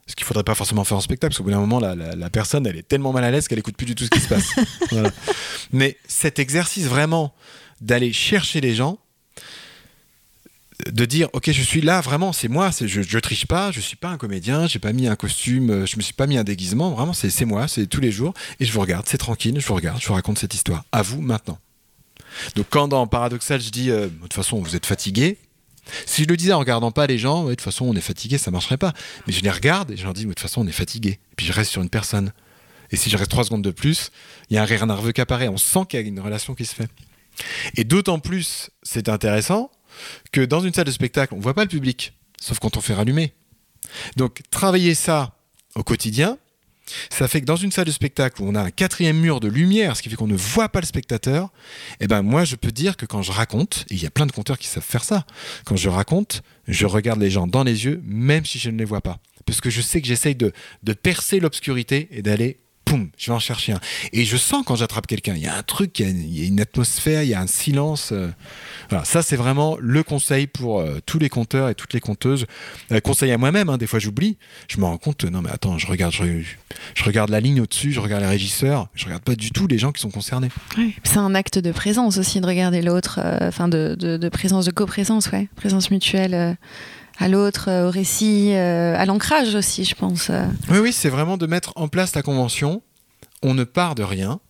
Ce qu'il faudrait pas forcément faire en spectacle, parce qu'au bout d'un moment, la, la, personne, elle est tellement mal à l'aise qu'elle écoute plus du tout ce qui se passe. Mais cet exercice vraiment d'aller chercher les gens, de dire ok je suis là vraiment c'est moi c'est je, je triche pas je suis pas un comédien j'ai pas mis un costume euh, je me suis pas mis un déguisement vraiment c'est moi c'est tous les jours et je vous regarde c'est tranquille je vous regarde je vous raconte cette histoire à vous maintenant. Donc quand dans paradoxal je dis euh, de toute façon vous êtes fatigué si je le disais en regardant pas les gens de toute façon on est fatigué ça marcherait pas. Mais je les regarde et je leur dis de toute façon on est fatigué. Et puis je reste sur une personne. Et si je reste trois secondes de plus il y a un rire nerveux qui apparaît. On sent qu'il y a une relation qui se fait. Et d'autant plus c'est intéressant que dans une salle de spectacle, on ne voit pas le public, sauf quand on fait rallumer. Donc travailler ça au quotidien, ça fait que dans une salle de spectacle où on a un quatrième mur de lumière, ce qui fait qu'on ne voit pas le spectateur, eh ben moi je peux dire que quand je raconte, et il y a plein de conteurs qui savent faire ça, quand je raconte, je regarde les gens dans les yeux, même si je ne les vois pas. Parce que je sais que j'essaye de, de percer l'obscurité et d'aller je vais en chercher un. Et je sens quand j'attrape quelqu'un, il y a un truc, il y a, une atmosphère, il y a un silence. Euh. Voilà, ça c'est vraiment le conseil pour euh, tous les conteurs et toutes les conteuses. Euh, conseil à moi-même, hein, des fois j'oublie. Je me rends compte, non mais attends, je regarde, je, regarde la ligne au-dessus, je regarde les régisseurs, je regarde pas du tout les gens qui sont concernés. C'est un acte de présence aussi de regarder l'autre, enfin de, de, présence, de coprésence, ouais, présence mutuelle à l'autre, au récit, à l'ancrage aussi, je pense. Oui, oui, c'est vraiment de mettre en place la convention. On ne part de rien.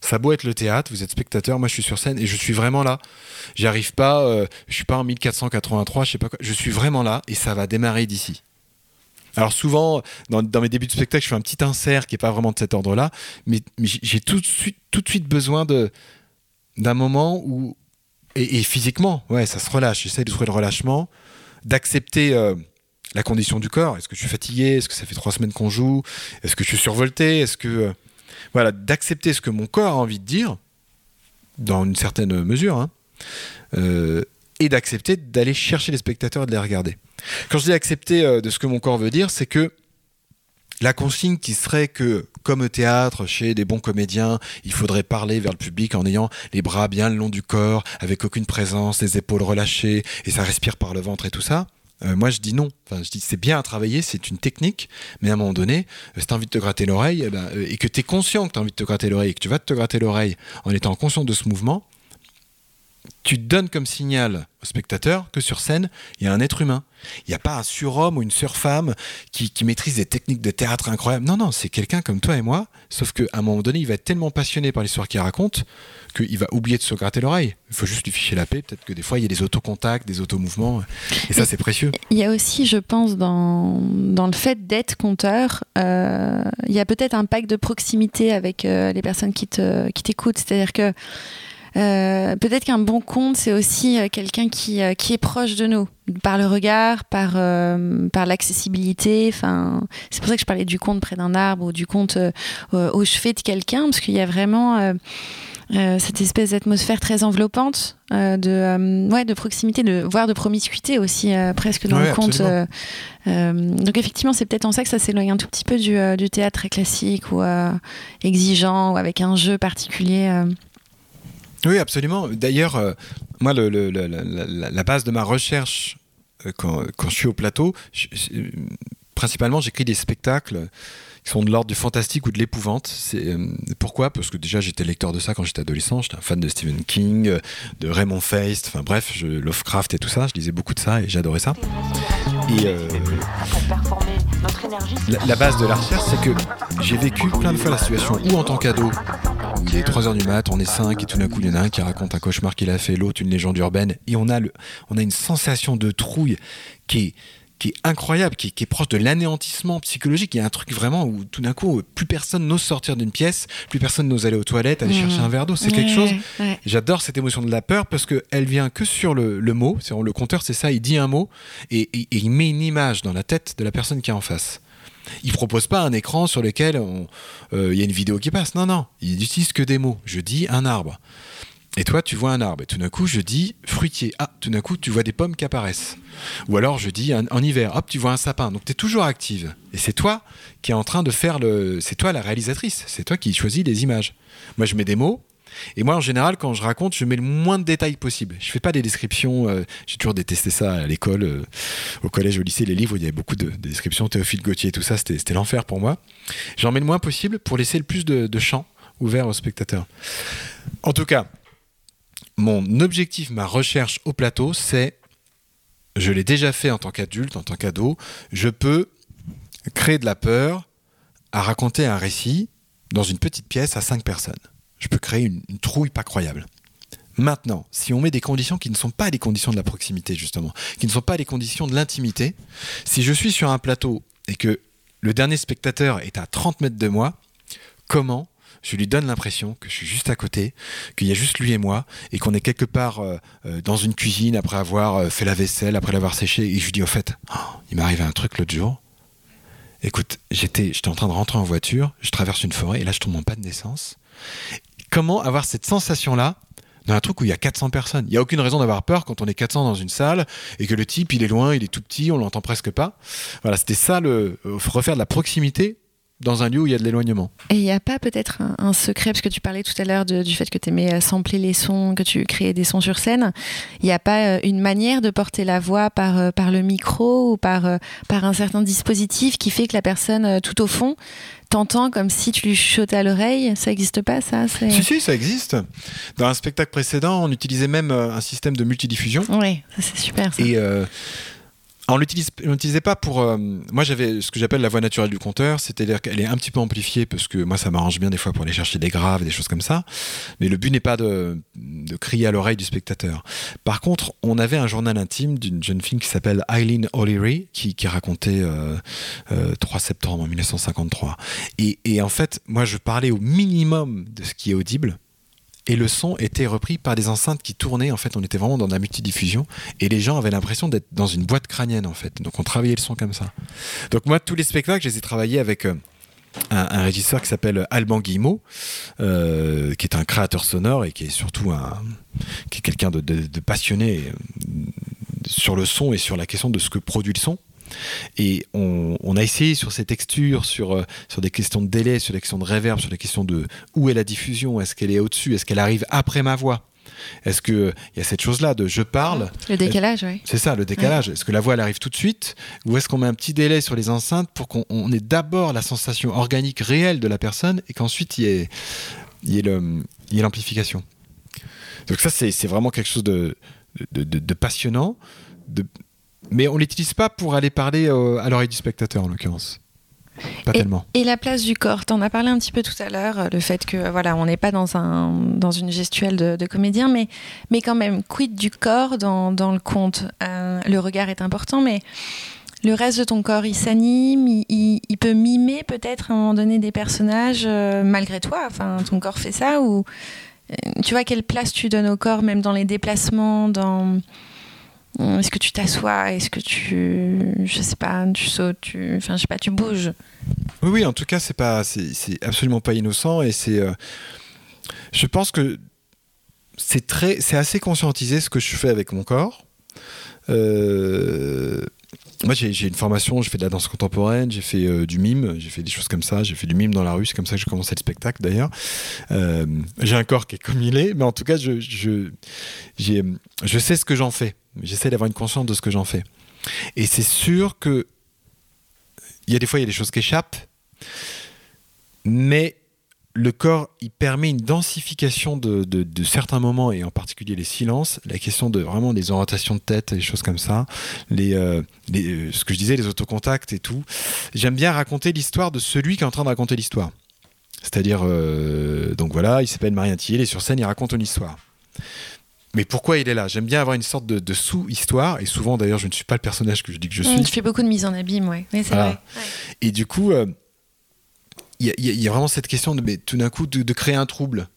Ça beau être le théâtre, vous êtes spectateur, moi je suis sur scène et je suis vraiment là. J'arrive pas, euh, je suis pas en 1483, je sais pas quoi, je suis vraiment là et ça va démarrer d'ici. Alors souvent, dans, mes débuts de spectacle, je fais un petit insert qui est pas vraiment de cet ordre-là, mais, j'ai tout de suite, besoin d'un moment où et, physiquement, ouais, ça se relâche. J'essaie de trouver le relâchement, d'accepter euh, la condition du corps. Est-ce que je suis fatigué? Est-ce que ça fait trois semaines qu'on joue? Est-ce que je suis survolté? Est-ce que euh, voilà, d'accepter ce que mon corps a envie de dire, dans une certaine mesure, hein, euh, et d'accepter d'aller chercher les spectateurs et de les regarder. Quand je dis accepter euh, de ce que mon corps veut dire, c'est que la consigne qui serait que, comme au théâtre, chez des bons comédiens, il faudrait parler vers le public en ayant les bras bien le long du corps, avec aucune présence, les épaules relâchées, et ça respire par le ventre et tout ça, euh, moi, je dis non. Enfin, je dis c'est bien à travailler, c'est une technique, mais à un moment donné, euh, si tu as envie de te gratter l'oreille, eh ben, euh, et que tu es conscient que tu as envie de te gratter l'oreille, et que tu vas te gratter l'oreille en étant conscient de ce mouvement, tu donnes comme signal au spectateur que sur scène, il y a un être humain. Il n'y a pas un surhomme ou une surfemme qui, qui maîtrise des techniques de théâtre incroyables. Non, non, c'est quelqu'un comme toi et moi, sauf qu'à un moment donné, il va être tellement passionné par l'histoire qu'il raconte qu'il va oublier de se gratter l'oreille. Il faut juste lui ficher la paix. Peut-être que des fois, il y a des autocontacts, des automouvements. Et ça, c'est précieux. Il y a aussi, je pense, dans, dans le fait d'être conteur, euh, il y a peut-être un pacte de proximité avec euh, les personnes qui t'écoutent. Qui C'est-à-dire que euh, peut-être qu'un bon conte, c'est aussi quelqu'un qui, qui est proche de nous, par le regard, par, par l'accessibilité. Enfin, c'est pour ça que je parlais du conte près d'un arbre ou du conte au chevet de quelqu'un, parce qu'il y a vraiment euh, cette espèce d'atmosphère très enveloppante, euh, de, euh, ouais, de proximité, de, voire de promiscuité aussi, presque dans le conte. donc effectivement, c'est peut-être en ça que ça s'éloigne un tout petit peu du, du théâtre très classique ou exigeant ou avec un jeu particulier. Oui, absolument. D'ailleurs, moi, le, la, base de ma recherche quand, quand, je suis au plateau, principalement, j'écris des spectacles sont de l'ordre du fantastique ou de l'épouvante. Euh, pourquoi? Parce que déjà j'étais lecteur de ça quand j'étais adolescent. J'étais un fan de Stephen King, euh, de Raymond Feist, enfin bref, je, Lovecraft et tout ça. Je lisais beaucoup de ça et j'adorais ça. Et euh, la, base de la recherche, c'est que j'ai vécu plein de fois la situation où en tant qu'ado, il est 3h du mat, on est 5 et tout d'un coup il y en a un qui raconte un cauchemar qu'il a fait, l'autre une légende urbaine et on a, le, on a une sensation de trouille qui est qui est incroyable, qui est, proche de l'anéantissement psychologique. Il y a un truc vraiment où tout d'un coup, plus personne n'ose sortir d'une pièce, plus personne n'ose aller aux toilettes, aller chercher un verre d'eau. C'est quelque chose. J'adore cette émotion de la peur parce qu'elle vient que sur le, le mot. Le compteur, c'est ça, il dit un mot et, il met une image dans la tête de la personne qui est en face. Il propose pas un écran sur lequel euh, il y a une vidéo qui passe. Non, non, il n'utilise que des mots. Je dis un arbre. Et toi, tu vois un arbre. Et tout d'un coup, je dis fruitier. Ah, tout d'un coup, tu vois des pommes qui apparaissent. Ou alors, je dis en, hiver, hop, tu vois un sapin. Donc, tu es toujours active. Et c'est toi qui es en train de faire le. C'est toi la réalisatrice. C'est toi qui choisis les images. Moi, je mets des mots. Et moi, en général, quand je raconte, je mets le moins de détails possible. Je fais pas des descriptions. euh, J'ai toujours détesté ça à l'école, euh, au collège, au lycée, les livres, où il y avait beaucoup de, de descriptions, Théophile Gautier, tout ça, c'était c'était l'enfer pour moi. J'en mets le moins possible pour laisser le plus de, de champ ouvert aux spectateurs. En tout cas, mon objectif, ma recherche au plateau, c'est, je l'ai déjà fait en tant qu'adulte, en tant qu'ado, je peux créer de la peur à raconter un récit dans une petite pièce à cinq personnes. Je peux créer une, trouille pas croyable. Maintenant, si on met des conditions qui ne sont pas les conditions de la proximité, justement, qui ne sont pas les conditions de l'intimité, si je suis sur un plateau et que le dernier spectateur est à 30 mètres de moi, comment je lui donne l'impression que je suis juste à côté, qu'il y a juste lui et moi, et qu'on est quelque part euh, euh, dans une cuisine après avoir euh, fait la vaisselle, après l'avoir séché, et je lui dis au fait, oh, il m'est arrivé un truc l'autre jour. Écoute, j'étais, j'étais en train de rentrer en voiture, je traverse une forêt, et là je tombe en panne d'essence. Comment avoir cette sensation-là dans un truc où il y a 400 personnes? Il n'y a aucune raison d'avoir peur quand on est 400 dans une salle, et que le type, il est loin, il est tout petit, on l'entend presque pas. Voilà, c'était ça, le, refaire de la proximité dans un lieu où il y a de l'éloignement. Et il n'y a pas peut-être un, un secret, parce que tu parlais tout à l'heure du fait que tu aimais sampler les sons, que tu créais des sons sur scène. Il n'y a pas euh, une manière de porter la voix par, euh, par le micro ou par, euh, par un certain dispositif qui fait que la personne euh, tout au fond t'entend comme si tu lui chuchotais à l'oreille? Ça n'existe pas, ça? Si, si, ça existe. Dans un spectacle précédent, on utilisait même euh, un système de multidiffusion. Oui, ça c'est super. Ça. Et euh, on l'utilisait pas pour. euh, moi, j'avais ce que j'appelle la voix naturelle du conteur, c'est-à-dire qu'elle est un petit peu amplifiée parce que moi, ça m'arrange bien des fois pour aller chercher des graves, des choses comme ça. Mais le but n'est pas de, de crier à l'oreille du spectateur. Par contre, on avait un journal intime d'une jeune fille qui s'appelle Eileen O'Leary, qui, qui racontait euh, euh, 3 septembre 1953. Et, et en fait, moi, je parlais au minimum de ce qui est audible. Et le son était repris par des enceintes qui tournaient. En fait, on était vraiment dans la multidiffusion. Et les gens avaient l'impression d'être dans une boîte crânienne, en fait. Donc, on travaillait le son comme ça. Donc, moi, tous les spectacles, je les ai travaillés avec euh, un, régisseur qui s'appelle Alban Guillemot, euh, qui est un créateur sonore et qui est surtout un, qui est quelqu'un de passionné euh, sur le son et sur la question de ce que produit le son. Et on, on a essayé sur ces textures, sur, euh, sur des questions de délai, sur des questions de reverb, sur des questions de où est la diffusion, est-ce qu'elle est au-dessus, est-ce qu'elle arrive après ma voix? Est-ce qu'il y a cette chose-là de je parle? Le décalage, oui. c'est ça, le décalage. Est-ce que la voix, elle arrive tout de suite? Ou est-ce qu'on met un petit délai sur les enceintes pour qu'on on ait d'abord la sensation organique réelle de la personne et qu'ensuite il y ait, y l'amplification? Donc ça, c'est c'est vraiment quelque chose de, de, de- de passionnant. de- mais on l'utilise pas pour aller parler euh, à l'oreille du spectateur, en l'occurrence. Pas tellement. Et la place du corps, t'en as parlé un petit peu tout à l'heure, euh, le fait que voilà, on n'est pas dans un dans une gestuelle de, de comédien, mais mais quand même, quid du corps dans, dans le conte? Euh, Le regard est important, mais le reste de ton corps, il s'anime, il, il- il peut mimer peut-être à un moment donné des personnages euh, malgré toi? Enfin, ton corps fait ça ou euh, tu vois quelle place tu donnes au corps, même dans les déplacements, dans euh, est-ce que tu t'assois, est-ce que tu, je sais pas, tu sautes, tu, enfin, je sais pas, tu bouges. Oui, oui, en tout cas, c'est pas, c'est absolument pas innocent et c'est. euh, je pense que c'est très, c'est assez conscientisé ce que je fais avec mon corps. Euh, moi, j'ai j'ai une formation, je fais de la danse contemporaine, j'ai fait euh, du mime, j'ai fait des choses comme ça, j'ai fait du mime dans la rue, c'est comme ça que j'ai commencé le spectacle d'ailleurs. Euh, j'ai un corps qui est comme il est, mais en tout cas, je, je, j'ai- je sais ce que j'en fais. J'essaie d'avoir une conscience de ce que j'en fais. Et c'est sûr que il y a des fois, il y a des choses qui échappent, mais le corps, il permet une densification de, de- de certains moments, et en particulier les silences, la question de vraiment des orientations de tête, des choses comme ça, les, euh, les, euh, ce que je disais, les autocontacts et tout. J'aime bien raconter l'histoire de celui qui est en train de raconter l'histoire. C'est-à-dire, euh, donc voilà, il s'appelle Marien Thiel, il est sur scène, il raconte une histoire. Mais pourquoi il est là? J'aime bien avoir une sorte de, de sous-histoire, et souvent d'ailleurs, je ne suis pas le personnage que je dis que je suis. Tu fais beaucoup de mise en abîme, ouais. Oui, c'est Voilà. vrai. Ouais. Et du coup, euh, il y, a- vraiment cette question de, mais, tout d'un coup, de, créer un trouble.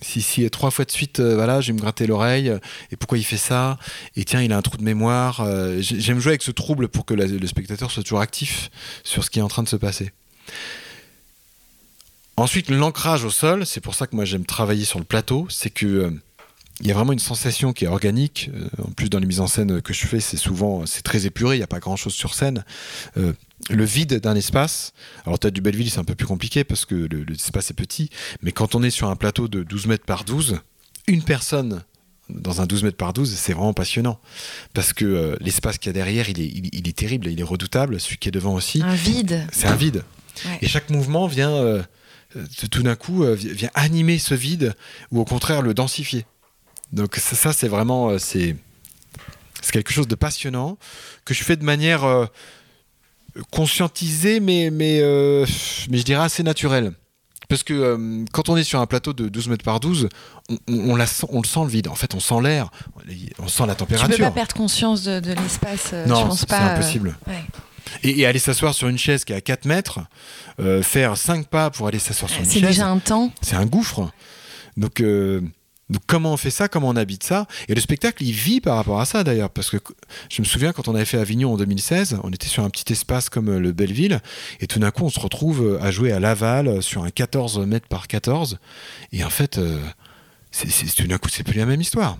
Si, si trois fois de suite, euh, voilà, je vais me gratter l'oreille, euh, et pourquoi il fait ça? Et tiens, il a un trou de mémoire. euh, j'ai- J'aime jouer avec ce trouble pour que le spectateur soit toujours actif sur ce qui est en train de se passer. Ensuite, l'ancrage au sol, c'est pour ça que moi j'aime travailler sur le plateau, c'est que euh, il y a vraiment une sensation qui est organique. Euh, en plus, dans les mises en scène que je fais, c'est souvent c'est très épuré. Il n'y a pas grand chose sur scène. Euh, le vide d'un espace. Alors, Théâtre du Belleville, c'est un peu plus compliqué parce que l'espace est petit. Mais quand on est sur un plateau de 12 mètres par 12, une personne dans un 12 mètres par 12, c'est vraiment passionnant. Parce que euh, l'espace qu'il y a derrière, il est, il, est, terrible, il est redoutable. Celui qui est devant aussi. Un vide. C'est un vide. Et chaque mouvement vient, tout d'un coup, vient animer ce vide ou au contraire le densifier. Donc ça, c'est vraiment euh, c'est quelque chose de passionnant que je fais de manière euh, conscientisée, mais mais euh, mais je dirais assez naturelle. Parce que quand on est sur un plateau de 12 mètres par 12, on, on, la on le sent le vide. En fait, on sent l'air, on sent la température. Tu peux pas perdre conscience de, l'espace. non, c'est impossible. Et, aller s'asseoir sur une chaise qui est à 4 mètres, faire 5 pas pour aller s'asseoir sur une chaise. C'est déjà un temps. C'est un gouffre. Donc donc comment on fait ça, comment on habite ça? Et le spectacle, il vit par rapport à ça d'ailleurs, parce que je me souviens quand on avait fait Avignon en 2016, on était sur un petit espace comme euh, le Belleville, et tout d'un coup on se retrouve euh, à jouer à Laval euh, sur un 14 mètres par 14, et en fait, c'est, tout d'un coup c'est plus la même histoire.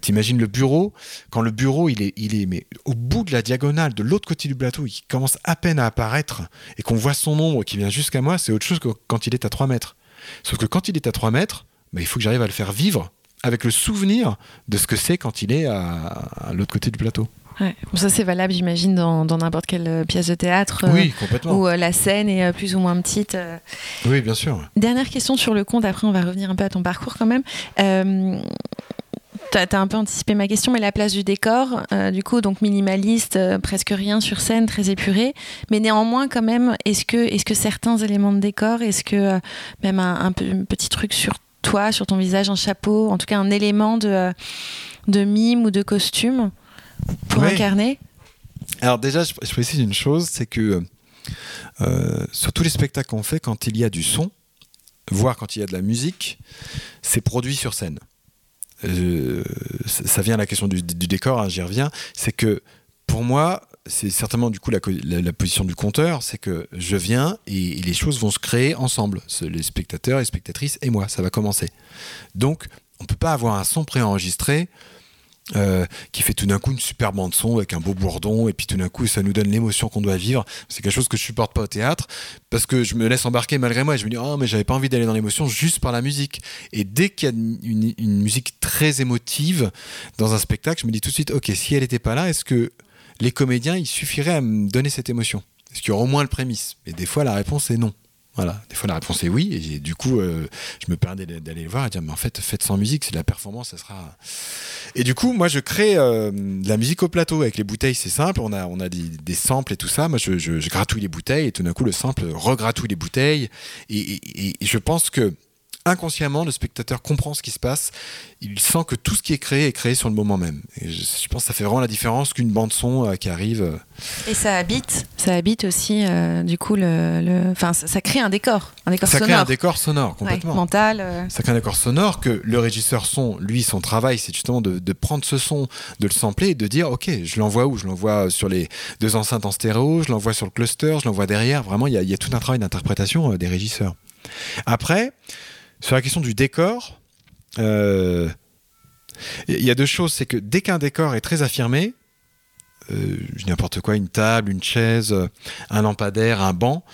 T'imagines le bureau, quand le bureau il est, il est mais au bout de la diagonale, de l'autre côté du plateau, il commence à peine à apparaître, et qu'on voit son ombre qui vient jusqu'à moi, c'est autre chose que quand il est à 3 mètres. Sauf que quand il est à 3 mètres, il faut que j'arrive à le faire vivre avec le souvenir de ce que c'est quand il est à, l'autre côté du plateau. ça c'est valable, j'imagine, dans n'importe quelle euh, pièce de théâtre. Oui, euh, complètement. Où euh, la scène est plus ou moins petite. Oui, bien sûr. Dernière question sur le compte, après on va revenir un peu à ton parcours quand même. tu as, un peu anticipé ma question, mais la place du décor, du coup, donc minimaliste, presque rien sur scène, très épuré. Mais néanmoins, quand même, est-ce que, est -ce que certains éléments de décor, est-ce que même un, un, petit truc sur toi, sur ton visage, un chapeau, en tout cas un élément de, euh, de mime ou de costume pour incarner Alors déjà, je, précise une chose, c'est que euh, sur tous les spectacles qu'on fait, quand il y a du son, voire quand il y a de la musique, c'est produit sur scène. Euh, ça vient à la question du, décor, hein, j'y reviens. C'est que pour moi, c'est certainement du coup la, position du compteur, c'est que je viens et, les choses vont se créer ensemble, les spectateurs, les spectatrices et moi, ça va commencer. Donc, on ne peut pas avoir un son préenregistré euh, qui fait tout d'un coup une super bande son avec un beau bourdon et puis tout d'un coup ça nous donne l'émotion qu'on doit vivre. C'est quelque chose que je supporte pas au théâtre parce que je me laisse embarquer malgré moi et je me dis oh mais j'avais pas envie d'aller dans l'émotion juste par la musique. Et dès qu'il y a une, une, musique très émotive dans un spectacle, je me dis tout de suite ok si elle n'était pas là est-ce que les comédiens, il suffirait à me donner cette émotion Est-ce qu'il y aura au moins le prémisse? Et des fois, la réponse est non. Voilà, des fois la réponse est oui, et du coup, euh, je me permets d'aller le voir et dire, mais en fait, faites sans musique, c'est la performance, ça sera. Et du coup, moi, je crée euh, de la musique au plateau avec les bouteilles, c'est simple, on a, on a des, samples et tout ça. Moi, je, gratouille les bouteilles et tout d'un coup, le sample regratouille les bouteilles. et je pense que inconsciemment, le spectateur comprend ce qui se passe. Il sent que tout ce qui est créé est créé sur le moment même. Et je, pense que ça fait vraiment la différence qu'une bande son euh, qui arrive. Euh. Et ça habite, ça habite aussi, euh, du coup, le, Enfin, ça, crée un décor, un décor ça sonore. crée un décor sonore, complètement. mental. Ça crée un décor sonore que le régisseur son, lui, son travail, c'est justement de, de, prendre ce son, de le sampler et de dire, ok, je l'envoie où? Je l'envoie sur les deux enceintes en stéréo, je l'envoie sur le cluster, je l'envoie derrière. Vraiment, il y, y, a tout un travail d'interprétation des régisseurs. Après, sur la question du décor, il euh, y a deux choses. C'est que dès qu'un décor est très affirmé, euh, n'importe quoi, une table, une chaise, un lampadaire, un banc,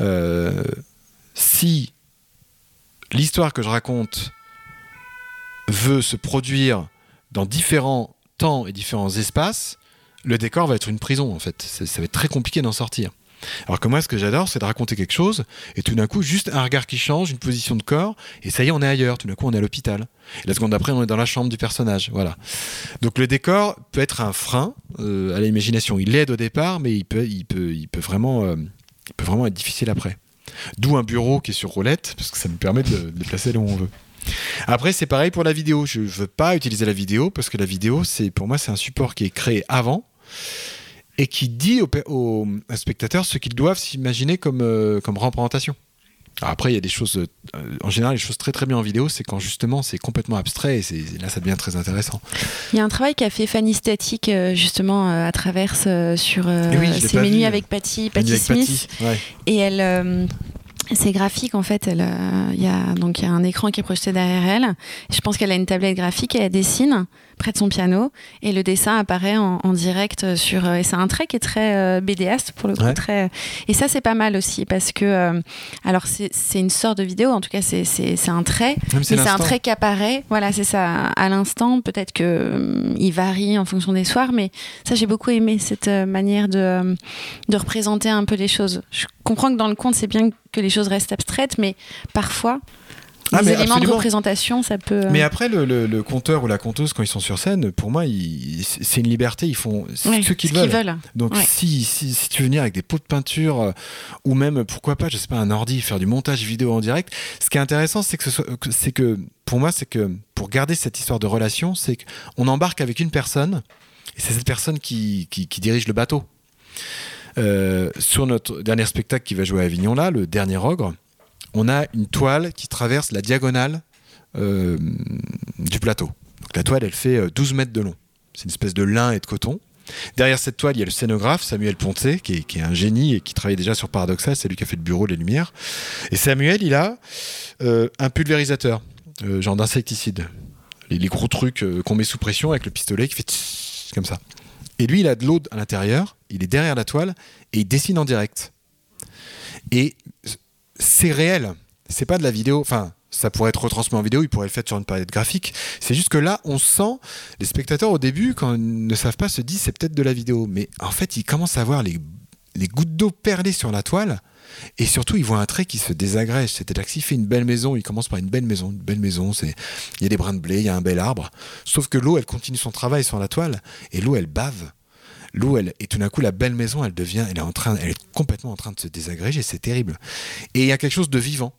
euh, si l'histoire que je raconte veut se produire dans différents temps et différents espaces, le décor va être une prison en fait. Ça va être très compliqué d'en sortir. Alors que moi, ce que j'adore, c'est de raconter quelque chose, et tout d'un coup, juste un regard qui change, une position de corps, et ça y est, on est ailleurs. Tout d'un coup, on est à l'hôpital. Et la seconde d'après, on est dans la chambre du personnage. Voilà. Donc le décor peut être un frein euh, à l'imagination. Il l'aide au départ, mais il peut, il peut, il peut vraiment, euh, il peut vraiment être difficile après. D'où un bureau qui est sur roulette, parce que ça nous permet de le déplacer là où on veut. Après, c'est pareil pour la vidéo. Je ne veux pas utiliser la vidéo parce que la vidéo, c'est pour moi, c'est un support qui est créé avant et qui dit aux, spectateurs ce qu'ils doivent s'imaginer comme, euh, comme représentation. après, il y a des choses, euh, en général, les choses très très bien en vidéo, c'est quand justement c'est complètement abstrait et là ça devient très intéressant. Il y a un travail qu'a fait Fanny Static euh, justement à travers sur ses menus avec Patty, Patty Smith. Et elle c'est graphique en fait. Il y a donc il y a un écran qui est projeté derrière elle. Je pense qu'elle a une tablette graphique et elle dessine près de son piano et le dessin apparaît en, direct sur. Euh, et c'est un trait qui est très euh, BDaste pour le coup. Très, et ça c'est pas mal aussi parce que alors c'est une sorte de vidéo. En tout cas c'est un trait, mais c'est un trait qui apparaît. Voilà c'est ça à l'instant. Peut-être que il varie en fonction des soirs, mais ça j'ai beaucoup aimé cette manière de de représenter un peu les choses. Je comprends que dans le conte c'est bien que les choses restent abstraites, mais parfois, ah, les éléments de représentation, ça peut. Mais après, le, le, conteur ou la conteuse, quand ils sont sur scène, pour moi, c'est une liberté. Ils font ce qu'ils veulent. Donc, si, si, si, tu veux venir avec des pots de peinture, euh, ou même, pourquoi pas, je sais pas, un ordi, faire du montage vidéo en direct, ce qui est intéressant, c'est que, pour moi, c'est que pour garder cette histoire de relation, c'est qu'on embarque avec une personne, et c'est cette personne qui, qui, qui dirige le bateau. Euh, sur notre dernier spectacle qui va jouer à Avignon, là, le dernier ogre, on a une toile qui traverse la diagonale euh, du plateau. la toile, elle fait 12 euh, mètres de long. C'est une espèce de lin et de coton. Derrière cette toile, il y a le scénographe Samuel Ponté, qui est, un génie et qui travaille déjà sur Paradoxal. C'est lui qui a fait le bureau, les lumières. Et Samuel, il a un pulvérisateur, genre d'insecticide. Les, les, gros trucs qu'on met sous pression avec le pistolet qui fait comme ça. Et lui, il a de l'eau à l'intérieur, il est derrière la toile et il dessine en direct. Et c'est réel. C'est pas de la vidéo. Enfin, ça pourrait être retransmis en vidéo, il pourrait le faire sur une palette graphique. C'est juste que là, on sent, les spectateurs au début, quand ils ne savent pas, se disent c'est peut-être de la vidéo. Mais en fait, ils commencent à voir les, les gouttes d'eau perlées sur la toile. Et surtout, ils voient un trait qui se désagrège. C'est-à-dire que s'il fait une belle maison, il commence par une belle maison. Une belle maison, c'est il y a des brins de blé, il y a un bel arbre. Sauf que l'eau, elle continue son travail sur la toile, et l'eau, elle bave. L'eau, elle, et tout d'un coup, la belle maison, elle devient, elle est en train, elle est complètement en train de se désagréger. C'est terrible. Et il y a quelque chose de vivant.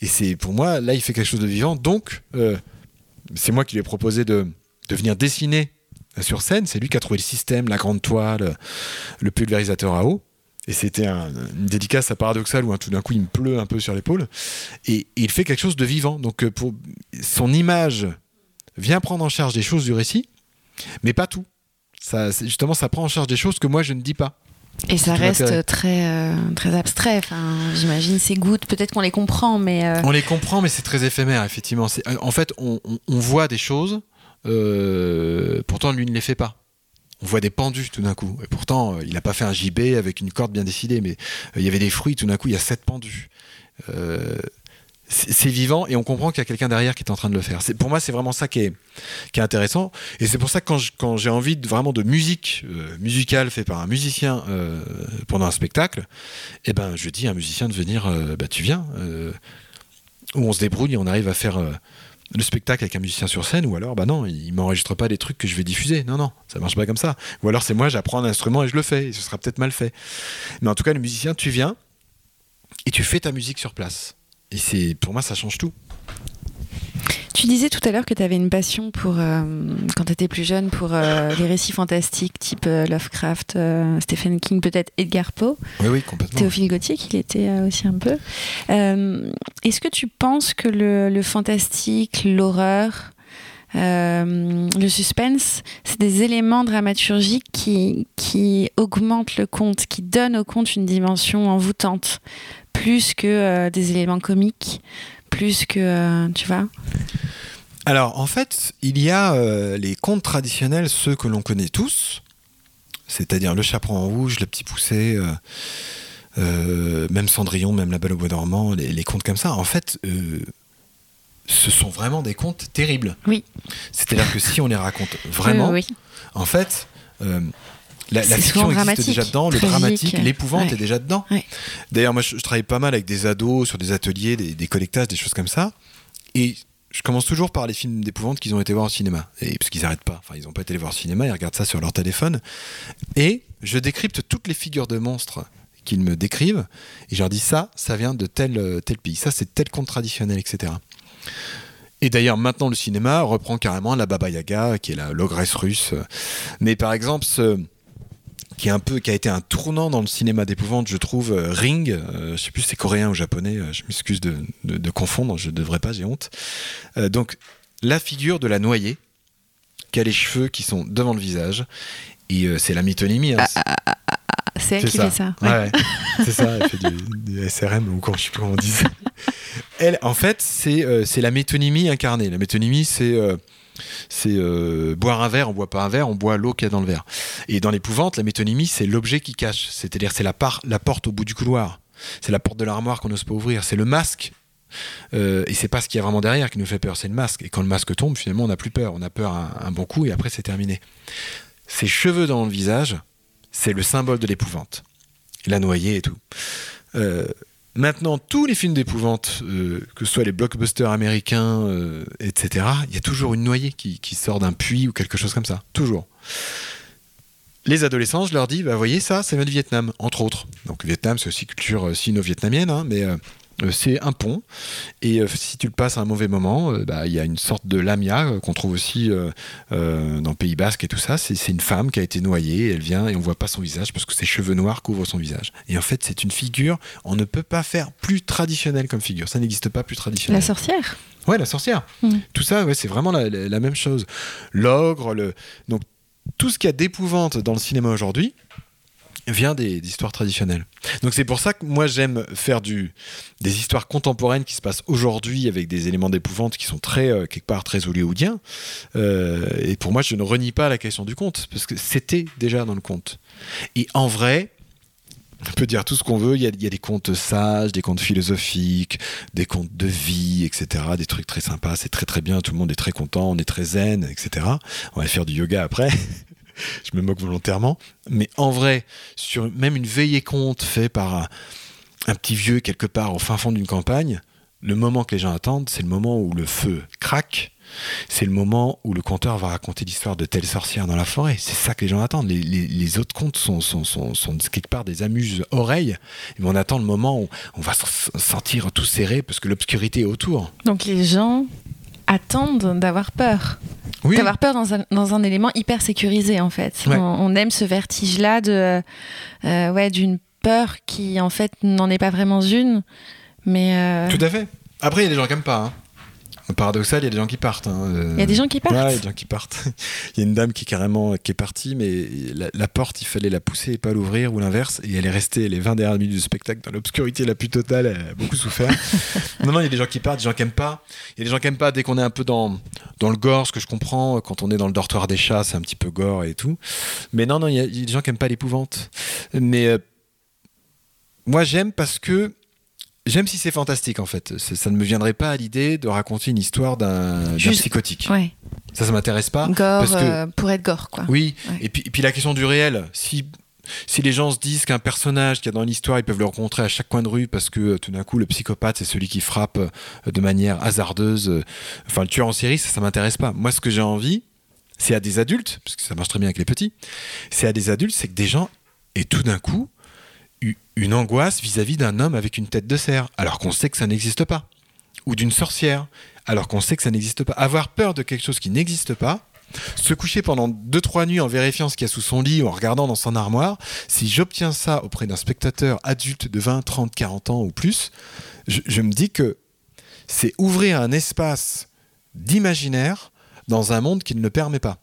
Et c'est pour moi, là, il fait quelque chose de vivant. Donc, euh, c'est moi qui lui ai proposé de, venir dessiner sur scène. C'est lui qui a trouvé le système, la grande toile, le pulvérisateur à eau. Et c'était une dédicace à Paradoxal où tout d'un coup il me pleut un peu sur l'épaule. Et, il fait quelque chose de vivant. Donc euh, pour, son image vient prendre en charge des choses du récit, mais pas tout. Ça, justement, ça prend en charge des choses que moi je ne dis pas. Et ça reste très, euh, très abstrait. Enfin, J'imagine ces gouttes, peut-être qu'on les comprend, mais. Euh, on les comprend, mais c'est très éphémère, effectivement. En fait, on, on voit des choses, pourtant lui ne les fait pas on voit des pendus tout d'un coup. Et pourtant, euh, il n'a pas fait un gibet avec une corde bien décidée, mais euh, il y avait des fruits, tout d'un coup, il y a sept pendus. Euh, c'est vivant et on comprend qu'il y a quelqu'un derrière qui est en train de le faire. Pour moi, c'est vraiment ça qui est, intéressant. Et c'est pour ça que quand j'ai envie de, vraiment de musique musicale faite par un musicien pendant un spectacle, eh ben, je dis à un musicien de venir, bah, tu viens, où on se débrouille et on arrive à faire le spectacle avec un musicien sur scène, ou alors, bah non, il m'enregistre pas des trucs que je vais diffuser. Non, non, ça marche pas comme ça. Ou alors c'est moi, j'apprends un instrument et je le fais, ce sera peut-être mal fait. Mais en tout cas, le musicien, tu viens et tu fais ta musique sur place. Et c'est, pour moi, ça change tout. Tu disais tout à l'heure que tu avais une passion pour, euh, quand tu étais plus jeune, pour euh, les récits fantastiques type euh, Lovecraft, Stephen King, peut-être Edgar Poe. Oui, oui, complètement. Théophile Gothique, il était aussi un peu. Est-ce que tu penses que le, fantastique, l'horreur, le suspense, c'est des éléments dramaturgiques qui, qui augmentent le conte, qui donnent au conte une dimension envoûtante, plus que des éléments comiques plus que, euh, tu vois Alors, en fait, il y a euh, les contes traditionnels, ceux que l'on connaît tous, c'est-à-dire le chaperon en rouge, le petit poussé, euh, même Cendrillon, même la Belle au bois dormant, les, contes comme ça. En fait, ce sont vraiment des contes terribles. Oui. C'est-à-dire que si on les raconte vraiment, en fait, la, fiction existe déjà dedans, le dramatique, l'épouvante est déjà dedans. D'ailleurs, moi, je, travaille pas mal avec des ados sur des ateliers, des, des collectages, des choses comme ça. Et je commence toujours par les films d'épouvante qu'ils ont été voir au cinéma. Et, parce qu'ils n'arrêtent pas. Enfin, ils n'ont pas été les voir au cinéma, ils regardent ça sur leur téléphone. Et je décrypte toutes les figures de monstres qu'ils me décrivent. Et je leur dis ça, ça vient de tel, tel pays. Ça, c'est tel conte traditionnel, etc. Et d'ailleurs, maintenant, le cinéma reprend carrément la Baba Yaga, qui est la l'ogresse russe. Mais par exemple, ce, qui, est un peu, qui a été un tournant dans le cinéma d'épouvante, je trouve. Euh, Ring, euh, je sais plus si c'est coréen ou japonais, euh, je m'excuse de, de, confondre, je ne devrais pas, j'ai honte. donc, la figure de la noyée, qui a les cheveux qui sont devant le visage, et c'est la mythonymie. Hein. Ah, ah, ah, c'est elle qui fait ça. Ouais, c'est ça, elle fait du, SRM ou quand je sais plus comment on dit ça. Elle, en fait, c'est euh, c'est la métonymie incarnée. La métonymie, c'est euh, c'est euh, boire un verre, on boit pas un verre, on boit l'eau qu'il y a dans le verre. Et dans l'épouvante, la métonymie, c'est l'objet qui cache, c'est-à-dire c'est la, porte au bout du couloir, c'est la porte de l'armoire qu'on n'ose pas ouvrir, c'est le masque. Euh, et c'est pas ce qu'il y a vraiment derrière qui nous fait peur, c'est le masque. Et quand le masque tombe, finalement, on n'a plus peur, on a peur un, bon coup et après c'est terminé. Ces cheveux dans le visage, c'est le symbole de l'épouvante. La noyée et tout. Euh, Maintenant, tous les films d'épouvante, euh, que ce soit les blockbusters américains, euh, etc., il y a toujours une noyée qui, sort d'un puits ou quelque chose comme ça. Toujours. Les adolescents, je leur dis, bah, voyez, ça, c'est notre Vietnam, entre autres. Donc, Vietnam, c'est aussi culture euh, sino-vietnamienne, hein, mais c'est un pont. Et euh, si tu le passes à un mauvais moment, euh, bah, il y a une sorte de lamia qu'on trouve aussi dans le Pays Basque et tout ça. C'est une femme qui a été noyée, elle vient et on voit pas son visage parce que ses cheveux noirs couvrent son visage. Et en fait, c'est une figure, on ne peut pas faire plus traditionnelle comme figure. Ça n'existe pas plus traditionnel. La sorcière Ouais, la sorcière. Mm. Tout ça, ouais, c'est vraiment la, la, même chose. L'ogre, le... donc tout ce qu'il y a d'épouvante dans le cinéma aujourd'hui, vient des, histoires traditionnelles. Donc c'est pour ça que moi j'aime faire des histoires contemporaines qui se passent aujourd'hui avec des éléments d'épouvante qui sont très euh, quelque part très hollywoodiens. Euh, et pour moi je ne renie pas la question du conte parce que c'était déjà dans le conte. Et en vrai, on peut dire tout ce qu'on veut. Il y, a, des contes sages, des contes philosophiques, des contes de vie, etc. Des trucs très sympas. C'est très très bien. Tout le monde est très content. On est très zen, etc. On va faire du yoga après. je me moque volontairement. Mais en vrai, sur même une veillée compte fait par un, petit vieux quelque part au fin fond d'une campagne, le moment que les gens attendent, c'est le moment où le feu craque. C'est le moment où le conteur va raconter l'histoire de telle sorcière dans la forêt. C'est ça que les gens attendent. Les, autres contes sont, quelque part des amuses-oreilles. Mais on attend le moment où on va se sentir tout serré parce que l'obscurité est autour. Donc les gens attendent d'avoir peur. D'avoir peur dans un, dans un, élément hyper sécurisé, en fait. On, aime ce vertige-là de, euh, ouais, d'une peur qui, en fait, n'en est pas vraiment une. Mais euh, Tout à fait. Après, il y a des gens qui n'aiment pas. Hein paradoxal, il y a des gens qui partent. Hein, euh. Il y a des gens qui partent. Ouais, il y a des gens qui partent. il y a une dame qui est carrément qui est partie, mais la, porte, il fallait la pousser et pas l'ouvrir ou l'inverse. Et elle est restée les 20 dernières minutes du spectacle dans l'obscurité la plus totale. Elle a beaucoup souffert. non, non, il y a des gens qui partent, des gens qui aiment pas. Il y a des gens qui aiment pas dès qu'on est un peu dans, dans le gore, ce que je comprends. Quand on est dans le dortoir des chats, c'est un petit peu gore et tout. Mais non, non, il y a, des gens qui aiment pas l'épouvante. Mais euh, moi, j'aime parce que J'aime si c'est fantastique en fait. Ça ne me viendrait pas à l'idée de raconter une histoire d'un psychotique. Ouais. Ça, ça m'intéresse pas. Gore parce que... Euh, pour être gore, quoi. Oui. Et, puis, et puis la question du réel. Si si les gens se disent qu'un personnage qui a dans l'histoire, ils peuvent le rencontrer à chaque coin de rue parce que euh, tout d'un coup, le psychopathe, c'est celui qui frappe euh, de manière hasardeuse, enfin le tueur en série, ça, ça m'intéresse pas. Moi, ce que j'ai envie, c'est à des adultes, parce que ça marche très bien avec les petits, c'est à des adultes, c'est que des gens, et tout d'un coup, une angoisse vis-à-vis d'un homme avec une tête de cerf, alors qu'on sait que ça n'existe pas. Ou d'une sorcière, alors qu'on sait que ça n'existe pas. Avoir peur de quelque chose qui n'existe pas, se coucher pendant 2-3 nuits en vérifiant ce qu'il y a sous son lit ou en regardant dans son armoire, si j'obtiens ça auprès d'un spectateur adulte de 20, 30, 40 ans ou plus, je, me dis que c'est ouvrir un espace d'imaginaire dans un monde qui ne le permet pas.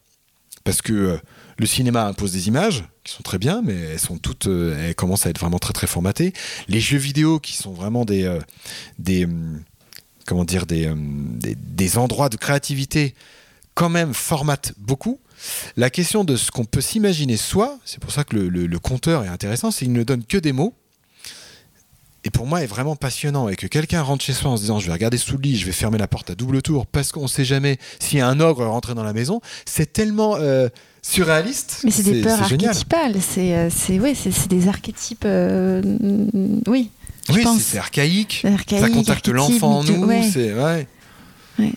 Parce que euh, le cinéma impose des images qui sont très bien, mais elles sont toutes, euh, elles commencent à être vraiment très très formatées. Les jeux vidéo qui sont vraiment des, euh, hum, comment dire, hum, des, endroits de créativité, quand même formatent beaucoup. La question de ce qu'on peut s'imaginer soi, c'est pour ça que le, compteur est intéressant, c'est qu'il ne donne que des mots. Et pour moi, est vraiment passionnant. Et que quelqu'un rentre chez soi en se disant Je vais regarder sous le lit, je vais fermer la porte à double tour parce qu'on ne sait jamais s'il y a un ogre rentré dans la maison, c'est tellement. Euh, surréaliste. Mais c'est des peurs archétypales. C'est euh, c'est des archétypes. Euh, oui. Oui, c'est archaïque. Ça contacte l'enfant en nous. Ouais.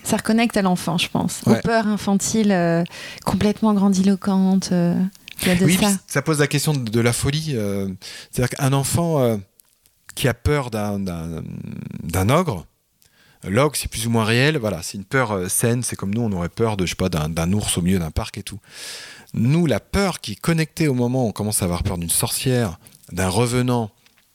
ça reconnecte à l'enfant, je pense. Aux peurs infantiles euh, complètement grandiloquentes. oui, ça. ça pose la question de, la folie. C'est-à-dire qu'un enfant qui a peur d'un ogre, L'ogre, c'est plus ou moins réel. Voilà, c'est une peur saine. C'est comme nous, on aurait peur de, je sais pas, d'un ours au milieu d'un parc et tout. Nous, la peur qui est connectée au moment où on commence à avoir peur d'une sorcière, d'un revenant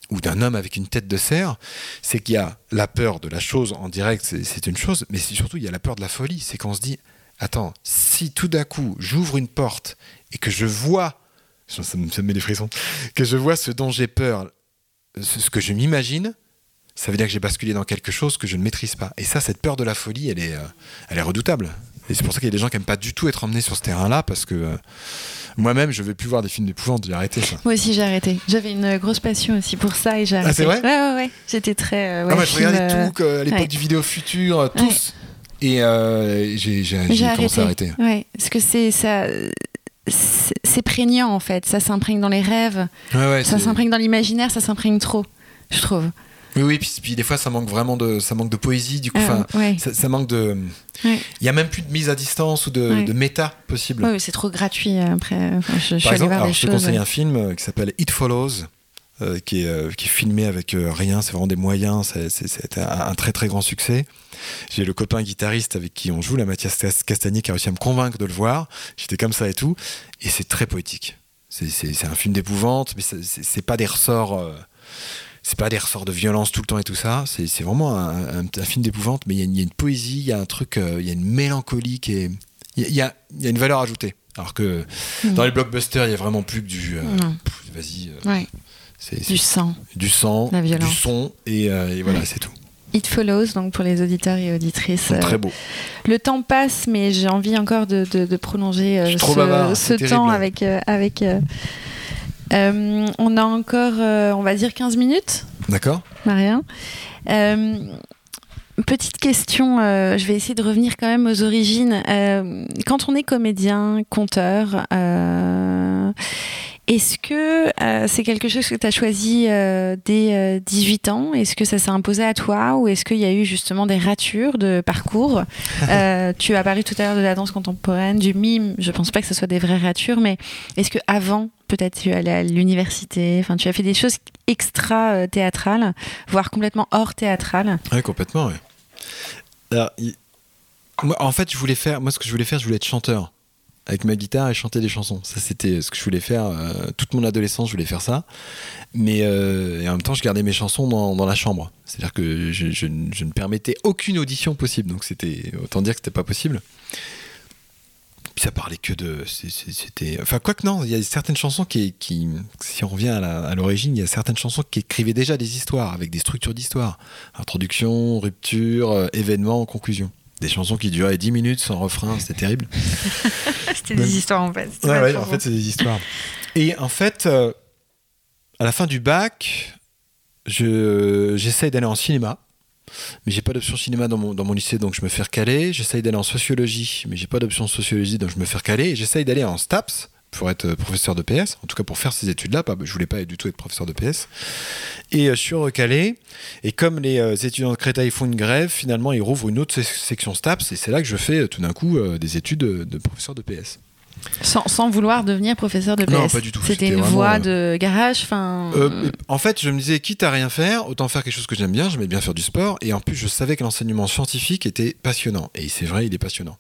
ou d'un homme avec une tête de cerf, c'est qu'il y a la peur de la chose en direct, c'est une chose, mais surtout il y a la peur de la folie. C'est qu'on se dit, attends, si tout d'un coup j'ouvre une porte et que je vois ça me met des frissons, que je vois ce dont j'ai peur, ce, que je m'imagine, ça veut dire que j'ai basculé dans quelque chose que je ne maîtrise pas. Et ça, cette peur de la folie, elle est, euh, elle est redoutable. Et c'est pour ça qu'il y a des gens qui n'aiment pas du tout être emmenés sur ce terrain-là, parce que euh, moi-même, je ne veux plus voir des films d'épouvante, j'ai arrêté ça. Moi aussi, j'ai arrêté. J'avais une grosse passion aussi pour ça et j'ai arrêté. Ah, c'est vrai? Ouais, ouais, ouais. J'étais très. euh, ouais, ah, moi, je film, regardais euh, tout à l'époque ouais. du vidéo futur, tous. Et j'ai j'ai- j'ai J'ai commencé à arrêté. arrêter. Ouais, parce que c'est ça. C'est prégnant en fait, ça s'imprègne dans les rêves, Ouais, ouais, ça s'imprègne dans l'imaginaire, ça s'imprègne trop, je trouve. Oui, oui, puis, puis des fois, ça manque vraiment de, ça manque de poésie, du coup, Euh, ouais. ça, ça manque de. Il y a même plus de mise à distance ou de, méta possible. Ouais, c'est trop gratuit euh, après. Enfin, je, Par exemple, voir alors, je te conseille un film euh, qui s'appelle It Follows, euh, qui, est, euh, qui est filmé avec euh, rien, c'est vraiment des moyens, c'est- un, un très très grand succès. J'ai le copain guitariste avec qui on joue, la Mathias Cas- Castagnier, qui a réussi à me convaincre de le voir. J'étais comme ça et tout, et c'est très poétique. C'est- un film d'épouvante, mais c'est- pas des ressorts. c'est pas des ressorts de violence tout le temps et tout ça. C'est vraiment un, un- un film d'épouvante, mais il y, a une- il y a une poésie, il y a un truc, il y a une mélancolie qui est. Il y a- il y, a, il y a une valeur ajoutée. Alors que Mm. dans les blockbusters, il y a vraiment plus que du. euh, Vas-y, euh, Ouais, du sang. du sang, La violence. du son, et, euh, et voilà, Ouais. c'est tout. It follows, donc pour les auditeurs et auditrices. Euh, très beau. Le temps passe, mais j'ai envie encore de, de- de prolonger euh, ce, bavard, temps avec. euh, avec euh, euh, on a encore, euh, on va dire, 15 minutes, D'accord Maria. Euh, petite question, euh, je vais essayer de revenir quand même aux origines. Euh, quand on est comédien, conteur, euh, est-ce que euh, c'est quelque chose que tu as choisi euh, dès euh, 18 ans? Est-ce que ça s'est imposé à toi? Ou est-ce qu'il y a eu justement des ratures de parcours? Euh, Tu as parlé tout à l'heure de la danse contemporaine, du mime. Je pense pas que ce soit des vraies ratures, mais est-ce que avant, peut-être tu allais à l'université? Enfin, tu as fait des choses extra euh, théâtrales, voire complètement hors théâtrales. Oui, complètement, ouais. Alors, moi, en fait, je voulais faire. Moi, ce que je voulais faire, je voulais être chanteur. Avec ma guitare et chanter des chansons. Ça, c'était ce que je voulais faire. euh, toute mon adolescence, je voulais faire ça. Mais euh, et en même temps, je gardais mes chansons dans, la chambre. C'est-à-dire que je, ne- permettais aucune audition possible. Donc, c'était. Autant dire que c'était pas possible. Puis ça parlait que de. C'était. Enfin, quoi que non, il y a certaines chansons qui. si on revient à l'origine, il y a certaines chansons qui écrivaient déjà des histoires, avec des structures d'histoire. Introduction, rupture, euh, événement, conclusion. Des chansons qui duraient 10 minutes sans refrain, c'était terrible. C'était des histoires en fait. Ouais, ouais, en fait, c'est des histoires. Et en fait, euh, à la fin du bac, je- j'essaye d'aller en cinéma. Mais j'ai pas d'option cinéma dans mon, dans mon lycée, donc je me fais recaler. J'essaye d'aller en sociologie, mais j'ai pas d'option sociologie, donc je me fais recaler. J'essaye d'aller en STAPS pour être euh, professeur de PS, en tout cas pour faire ces études-là. Je voulais pas du tout être professeur de PS. Et euh, je suis recalé. Et comme les euh, étudiants de Créteil font une grève, finalement, ils rouvrent une autre se- section STAPS. Et c'est là que je fais tout d'un coup des études de, professeur de PS. Sans, sans vouloir devenir professeur de PS. Non, pas du tout. C'était une voie euh, de garage. Enfin. Euh, en fait, je me disais, quitte à rien faire, autant faire quelque chose que j'aime bien. J'aimais bien faire du sport. Et en plus, je savais que l'enseignement scientifique était passionnant. Et c'est vrai, il est passionnant.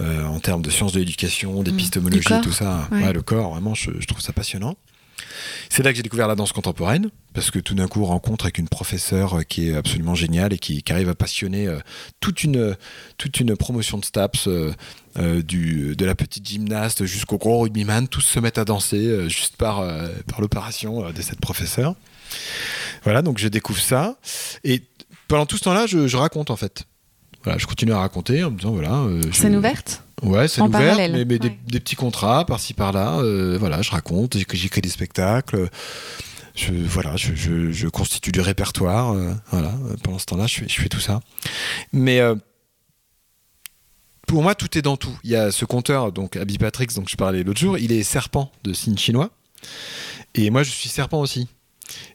Euh, en termes de sciences de l'éducation, d'épistémologie, Du corps. tout ça. Ouais. Ouais, le corps, vraiment, je, je trouve ça passionnant. C'est là que j'ai découvert la danse contemporaine, parce que tout d'un coup, rencontre avec une professeure euh, qui est absolument géniale et qui, qui arrive à passionner euh, toute, une, toute une promotion de STAPS, euh, euh, du, de la petite gymnaste jusqu'au gros rugbyman, tous se mettent à danser juste par, par l'opération de cette professeure. Voilà, donc je découvre ça. Et pendant tout ce temps-là, je, je raconte en fait. Voilà, je continue à raconter en me disant voilà. euh, Scène ouverte Ouais, c'est En ouvert, parallèle, mais, mais des, ouais. des petits contrats par-ci par-là. euh, voilà, je raconte, j'écris des spectacles. Je, voilà, je, je- je constitue du répertoire. euh, voilà, pendant ce temps-là, je fais, je fais tout ça. Mais euh, pour moi, tout est dans tout. Il y a ce conteur, donc Abby Patrick, dont je parlais l'autre jour, il est serpent de signe chinois. Et moi, je suis serpent aussi.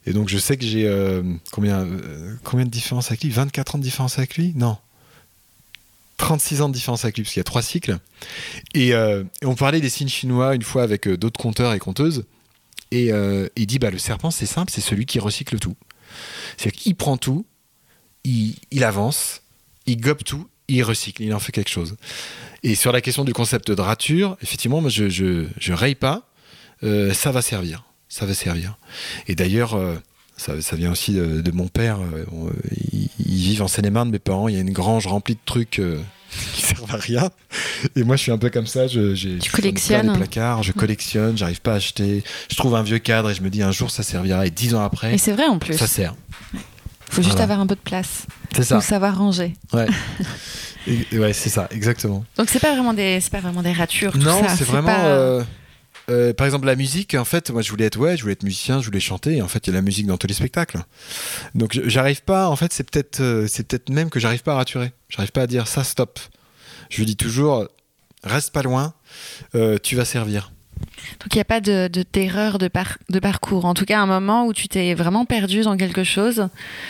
Et donc, je sais que j'ai euh, combien, euh, combien de différence avec lui? 24 ans de différence avec lui? Non. 36 ans de différence avec lui, parce qu'il y a trois cycles. Et, euh, on parlait des signes chinois une fois avec euh, d'autres conteurs et conteuses. Et euh, il dit bah, le serpent, c'est simple, c'est celui qui recycle tout. C'est-à-dire qu'il prend tout, il, avance, il gobe tout, il recycle, il en fait quelque chose. Et sur la question du concept de rature, effectivement, moi, je, je, je raye pas, ça va servir. Ça va servir. Et d'ailleurs, ça, ça vient aussi de, de mon père. euh, ils, ils vivent en Seine-et-Marne, mes parents. Il y a une grange remplie de trucs euh, qui servent à rien. Et moi, je suis un peu comme ça. Je, j'ai, Tu je collectionnes. de placards, je collectionne, j'arrive pas à acheter. Je trouve un vieux cadre et je me dis un jour ça servira. Et dix ans après, Et c'est vrai en plus. ça sert. faut juste voilà. avoir un peu de place. C'est ça. Ou savoir ranger. Ouais. Et- ouais, c'est ça, exactement. Donc c'est pas vraiment des, pas vraiment des ratures. tout Non, c'est vraiment. pas- euh, euh, par exemple, la musique, en fait, moi je voulais être, ouais, je voulais être musicien, je voulais chanter, et en fait, il y a la musique dans tous les spectacles. Donc j'arrive pas, en fait, c'est peut-être euh, c'est peut-être même que j'arrive pas à raturer. J'arrive pas à dire ça, stop. Je lui dis toujours, reste pas loin, euh, tu vas servir. Donc il n'y a pas de, de terreur de, par- de parcours. En tout cas, un moment où tu t'es vraiment perdu dans quelque chose.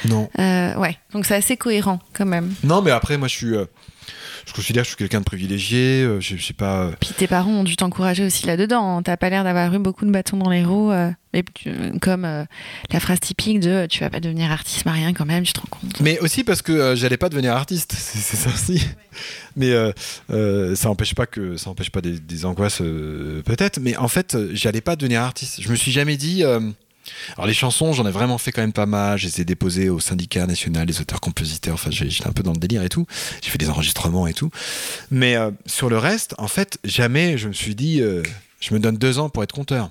Non. Euh, ouais. Donc c'est assez cohérent quand même. Non, mais après, moi je suis. euh, je considère que je suis quelqu'un de privilégié, euh, je je sais pas. euh, Puis tes parents ont dû t'encourager aussi là-dedans. T'as pas l'air d'avoir eu beaucoup de bâtons dans les roues. euh, mais tu- comme euh, la phrase typique de tu vas pas devenir artiste Marien quand même, tu te rends compte. Mais aussi parce que euh, j'allais pas devenir artiste, c'est ça aussi. Mais ça empêche pas que ça empêche pas des, des angoisses peut-être. Mais en fait, j'allais pas devenir artiste. Je me suis jamais dit. Alors les chansons, j'en ai vraiment fait quand même pas mal. Je les ai déposées au syndicat national des auteurs-compositeurs. Enfin, j'ai- j'étais un peu dans le délire et tout. J'ai fait des enregistrements et tout. Mais euh, sur le reste, en fait, jamais je me suis dit, euh, je me donne deux ans pour être conteur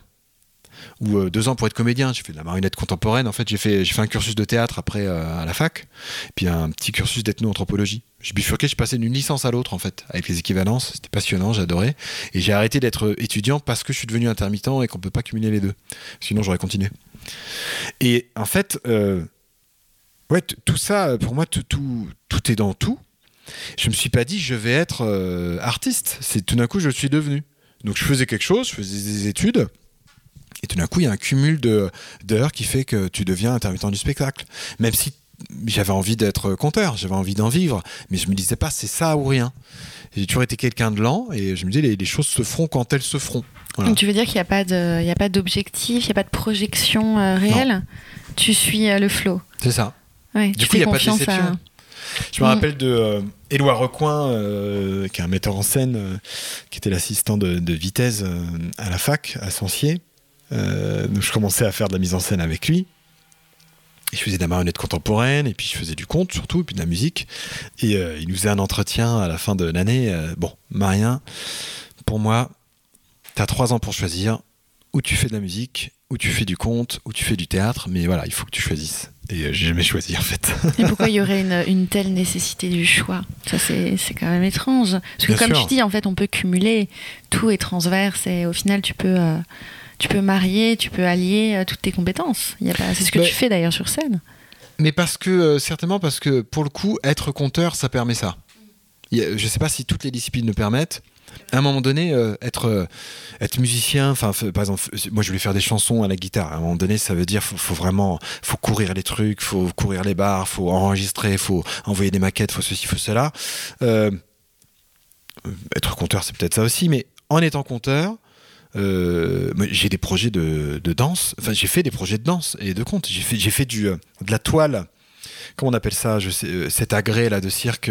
ou euh, deux ans pour être comédien. J'ai fait de la marionnette contemporaine. En fait, j'ai fait, j'ai un cursus de théâtre après à la fac, puis un petit cursus d'ethno-anthropologie. J'ai bifurqué, je passais d'une licence à l'autre en fait, avec les équivalences. C'était passionnant, j'adorais. Et j'ai arrêté d'être étudiant parce que je suis devenu intermittent et qu'on peut pas cumuler les deux. Sinon, j'aurais continué. Et en fait, euh, ouais, tout ça, pour moi, tout, tout, est dans tout. Je me suis pas dit, je vais être euh, artiste. C'est tout d'un coup, je suis devenu. Donc, je faisais quelque chose, je faisais des études. Et tout d'un coup, il y a un cumul d'heures qui fait que tu deviens intermittent du spectacle. Même si j'avais envie d'être conteur, j'avais envie d'en vivre, mais je me disais pas c'est ça ou rien. J'ai toujours été quelqu'un de lent et je me disais les, les choses se feront quand elles se feront. Voilà. Donc tu veux dire qu'il n'y a pas de, il y a pas d'objectif, il n'y a pas de projection euh, réelle? Tu suis euh, le flow. C'est ça. Ouais, Du tu coup, il y a pas de déception. à- Je me Mm. rappelle de euh, Éloi Recoin, euh, qui est un metteur en scène, qui était l'assistant de, de Vitesse à la fac, à Sancier. Donc je commençais à faire de la mise en scène avec lui. Je faisais de la marionnette contemporaine, et puis je faisais du conte surtout, et puis de la musique. Et euh, il nous faisait un entretien à la fin de l'année. euh, bon, Marien, pour moi, tu as trois ans pour choisir où tu fais de la musique, où tu fais du conte, où tu fais du théâtre, mais voilà, il faut que tu choisisses. Et euh, j'ai jamais choisi en fait. Et pourquoi il y aurait une, une telle nécessité du choix? Ça, c'est c'est quand même étrange. Parce que Bien comme sûr. tu dis, en fait, on peut cumuler. Tout est transverse et au final, tu peux, euh, tu peux marier, tu peux allier euh, toutes tes compétences. C'est ce que Mais- tu fais d'ailleurs sur scène. Mais parce que, euh, certainement parce que pour le coup, être conteur, ça permet ça. A- je sais pas si toutes les disciplines le permettent. À un moment donné, euh, être, euh, être musicien, enfin, par exemple, moi je voulais faire des chansons à la guitare. À un moment donné, ça veut dire faut, faut vraiment, faut courir les trucs, faut courir les bars, faut enregistrer, faut envoyer des maquettes, faut ceci, faut cela. Être conteur, c'est peut-être ça aussi, mais en étant conteur, euh, j'ai des projets de, de danse. Enfin, j'ai fait des projets de danse et de conte. J'ai fait, j'ai fait du, euh, de la toile. Comment on appelle ça? Je sais, euh, cet agrès là de cirque.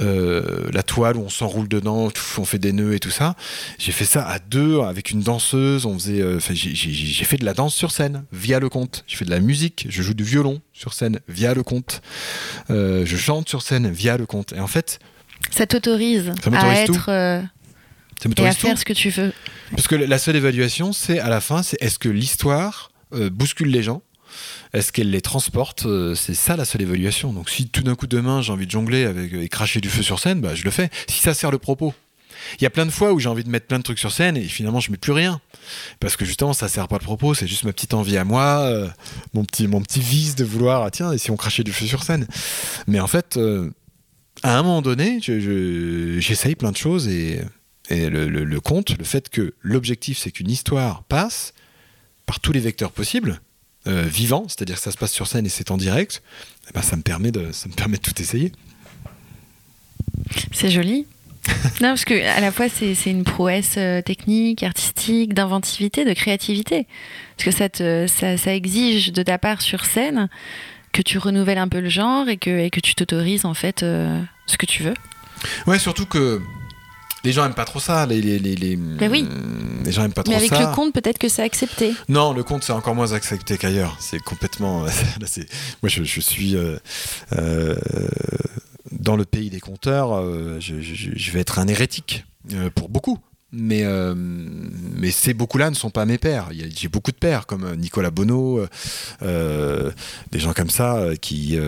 euh, la toile où on s'enroule dedans, on fait des nœuds et tout ça. J'ai fait ça à deux avec une danseuse. On faisait, euh, j'ai- fait de la danse sur scène via le conte. J'ai fait de la musique. Je joue du violon sur scène via le conte. Euh, je chante sur scène via le conte. Et en fait, Ça t'autorise à tout. être euh, ça me et à faire ce que tu veux. Parce que la seule évaluation, c'est à la fin, c'est est-ce que l'histoire euh, bouscule les gens? Est-ce qu'elle les transporte? Euh, C'est ça la seule évaluation. Donc si tout d'un coup demain j'ai envie de jongler avec, et cracher du feu sur scène, bah, je le fais. Si ça sert le propos. Il y a plein de fois où j'ai envie de mettre plein de trucs sur scène et finalement je mets plus rien. Parce que justement ça sert pas le propos, c'est juste ma petite envie à moi, euh, mon, petit, mon petit vice de vouloir, ah, tiens, et si on crachait du feu sur scène Mais en fait, euh, à un moment donné, je- je- j'essaye plein de choses et, et le, le, le conte, le fait que l'objectif c'est qu'une histoire passe par tous les vecteurs possibles, euh, vivants, c'est-à-dire que ça se passe sur scène et c'est en direct, eh ben, ça, me permet de, ça me permet de tout essayer. C'est joli. non, parce que à la fois c'est c'est une prouesse euh, technique, artistique, d'inventivité, de créativité. Parce que ça, te, ça, ça exige de ta part sur scène que tu renouvelles un peu le genre et que, et que tu t'autorises en fait euh, ce que tu veux. Ouais, surtout que les gens aiment pas trop ça. Les, les, les, les, Ben oui. les gens aiment pas trop Mais avec ça. le compte, peut-être que c'est accepté. Non, le conte c'est encore moins accepté qu'ailleurs. C'est complètement. là, c'est- moi, je, je suis euh, euh, dans le pays des conteurs, euh, je, je- je vais être un hérétique euh, pour beaucoup. Mais, euh, mais ces beaucoup-là ne sont pas mes pères. J'ai beaucoup de pères, comme euh, Nicolas Bonneau, euh, des gens comme ça qui,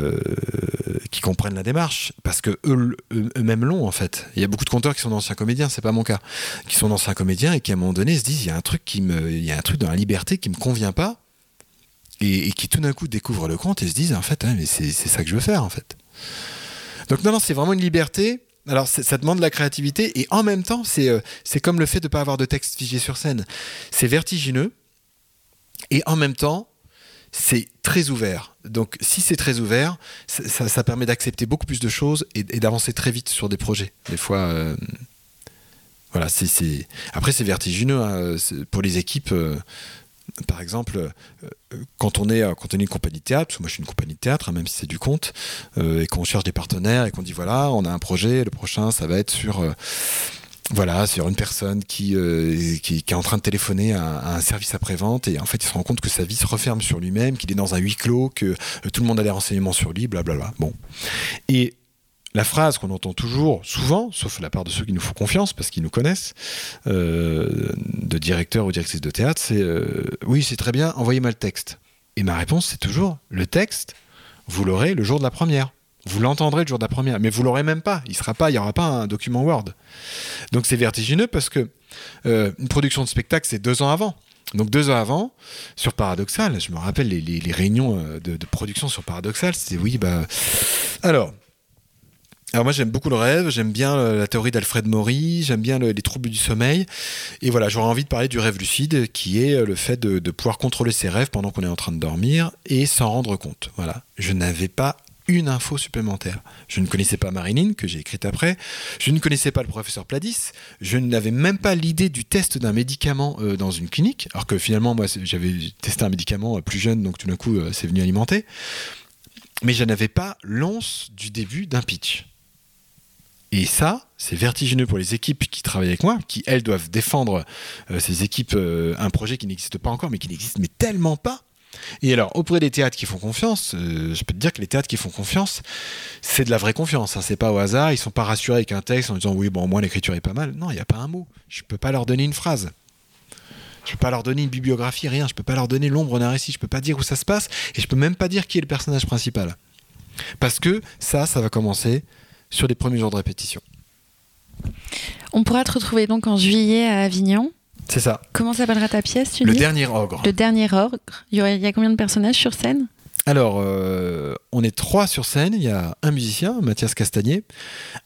qui comprennent la démarche, parce que eux, eux- eux-mêmes l'ont en fait. Il y a beaucoup de conteurs qui sont d'anciens comédiens, c'est pas mon cas, qui sont d'anciens comédiens et qui à un moment donné se disent il y a un truc qui me, il y a un truc dans la liberté qui me convient pas, et, qui tout d'un coup découvrent le conte et se disent en fait c'est ça que je veux faire en fait. Donc non non c'est vraiment une liberté. Alors ça demande de la créativité et en même temps c'est euh, c'est comme le fait de ne pas avoir de texte figé sur scène. C'est vertigineux et en même temps c'est très ouvert. Donc si c'est très ouvert, ça, permet d'accepter beaucoup plus de choses et, d'avancer très vite sur des projets. Des fois, euh, voilà, c'est après c'est vertigineux hein, c'est- pour les équipes. euh, par exemple, euh, quand on est euh, quand on est une compagnie de théâtre, parce que moi je suis une compagnie de théâtre, hein, même si c'est du conte, euh, et qu'on cherche des partenaires et qu'on dit voilà, on a un projet, le prochain ça va être sur euh, voilà, sur une personne qui, qui, est en train de téléphoner à, à un service après-vente et en fait il se rend compte que sa vie se referme sur lui-même, qu'il est dans un huis clos, que tout le monde a des renseignements sur lui, blablabla. Bon. Et la phrase qu'on entend toujours, souvent, sauf la part de ceux qui nous font confiance parce qu'ils nous connaissent, euh, de directeur ou directrice de théâtre, c'est euh, oui, c'est très bien, envoyez-moi le texte. Et ma réponse, c'est toujours le texte, vous l'aurez le jour de la première. Vous l'entendrez le jour de la première, mais vous l'aurez même pas. Il sera pas, il y aura pas un document Word. Donc c'est vertigineux parce que euh, une production de spectacle, c'est deux ans avant. Donc deux ans avant, sur Paradoxal, je me rappelle les, réunions de, de production sur Paradoxal, c'était oui, bah. Alors. Alors moi j'aime beaucoup le rêve, j'aime bien la théorie d'Alfred Maury, j'aime bien le- les troubles du sommeil, et voilà j'aurais envie de parler du rêve lucide, qui est euh, le fait de, pouvoir contrôler ses rêves pendant qu'on est en train de dormir et s'en rendre compte. Voilà, je n'avais pas une info supplémentaire. Je ne connaissais pas Marilyn, que j'ai écrite après. Je ne connaissais pas le professeur Pladis. Je n'avais même pas l'idée du test d'un médicament euh, dans une clinique. Alors que finalement, moi, j'avais testé un médicament euh, plus jeune, donc tout d'un coup, c'est venu alimenter. Mais je n'avais pas l'once du début d'un pitch. Et ça, c'est vertigineux pour les équipes qui travaillent avec moi, qui, elles, doivent défendre euh, ces équipes, euh, un projet qui n'existe pas encore, mais qui n'existe mais tellement pas. Et alors, auprès des théâtres qui font confiance, euh, je peux te dire que les théâtres qui font confiance, c'est de la vraie confiance. Hein, c'est pas au hasard. Ils sont pas rassurés avec un texte en disant oui, bon, au moins l'écriture est pas mal. Non, il n'y a pas un mot. Je peux pas leur donner une phrase. Je peux pas leur donner une bibliographie, rien. Je peux pas leur donner l'ombre d'un récit. Je peux pas dire où ça se passe. Et je peux même pas dire qui est le personnage principal. Parce que ça, ça va commencer sur les premiers jours de répétition. On pourra te retrouver donc en juillet à Avignon. C'est ça. Comment s'appellera ta pièce, tu Le dis? dernier ogre. Le dernier ogre. Il y, y a combien de personnages sur scène? Alors, euh, on est trois sur scène. Il y a un musicien, Mathias Castagnier,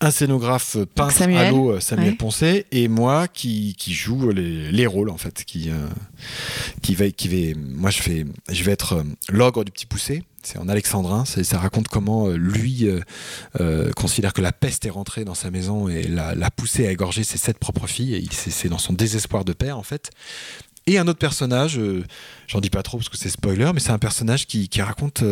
un scénographe peintre Samuel. à l'eau, Samuel Ouais. Poncet, et moi qui, qui joue les, les rôles en fait. Qui, euh, qui va, qui va, moi, je, fais, je vais être euh, l'ogre du petit poussé. C'est en alexandrin. Ça raconte comment euh, lui euh, euh, considère que la peste est rentrée dans sa maison et l'a, poussé à égorger ses sept propres filles. Et c'est, dans son désespoir de père en fait. Et un autre personnage, j'en dis pas trop parce que c'est spoiler, mais c'est un personnage qui, raconte,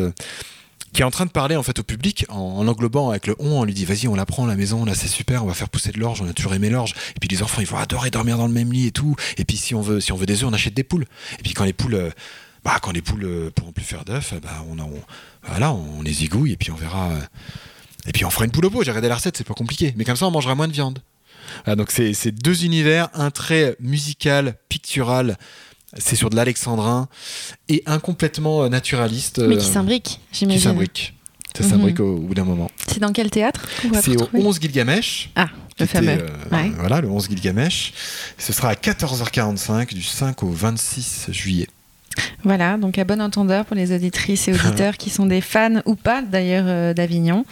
qui est en train de parler en fait au public en, en l'englobant avec le on. On lui dit vas-y, on la prend la maison, là c'est super, on va faire pousser de l'orge, on a toujours aimé l'orge. Et puis les enfants ils vont adorer dormir dans le même lit et tout. Et puis si on veut, si on veut des œufs, on achète des poules. Et puis quand les poules, bah quand les poules euh, pourront plus faire d'œufs, euh, bah on, on- voilà, on les zigouille et puis on verra. euh, et puis on fera une poule au pot. J'ai regardé la recette, c'est pas compliqué. Mais comme ça, on mangera moins de viande. Voilà, donc c'est deux univers, un trait musical, pictural, c'est sur de l'alexandrin, et un complètement euh, naturaliste. Mais qui s'imbrique, qui j'imagine. s'imbrique. Ça Mhm. s'imbrique au, au bout d'un moment. C'est dans quel théâtre C'est au retrouver 11 Gilgamesh. Ah, qui le était, fameux. euh, Ouais. Voilà, le 11 Gilgamesh. Ce sera à 14h45 du 5 au 26 juillet. Voilà, donc à bon entendeur pour les auditrices et auditeurs qui sont des fans ou pas d'ailleurs euh, d'Avignon.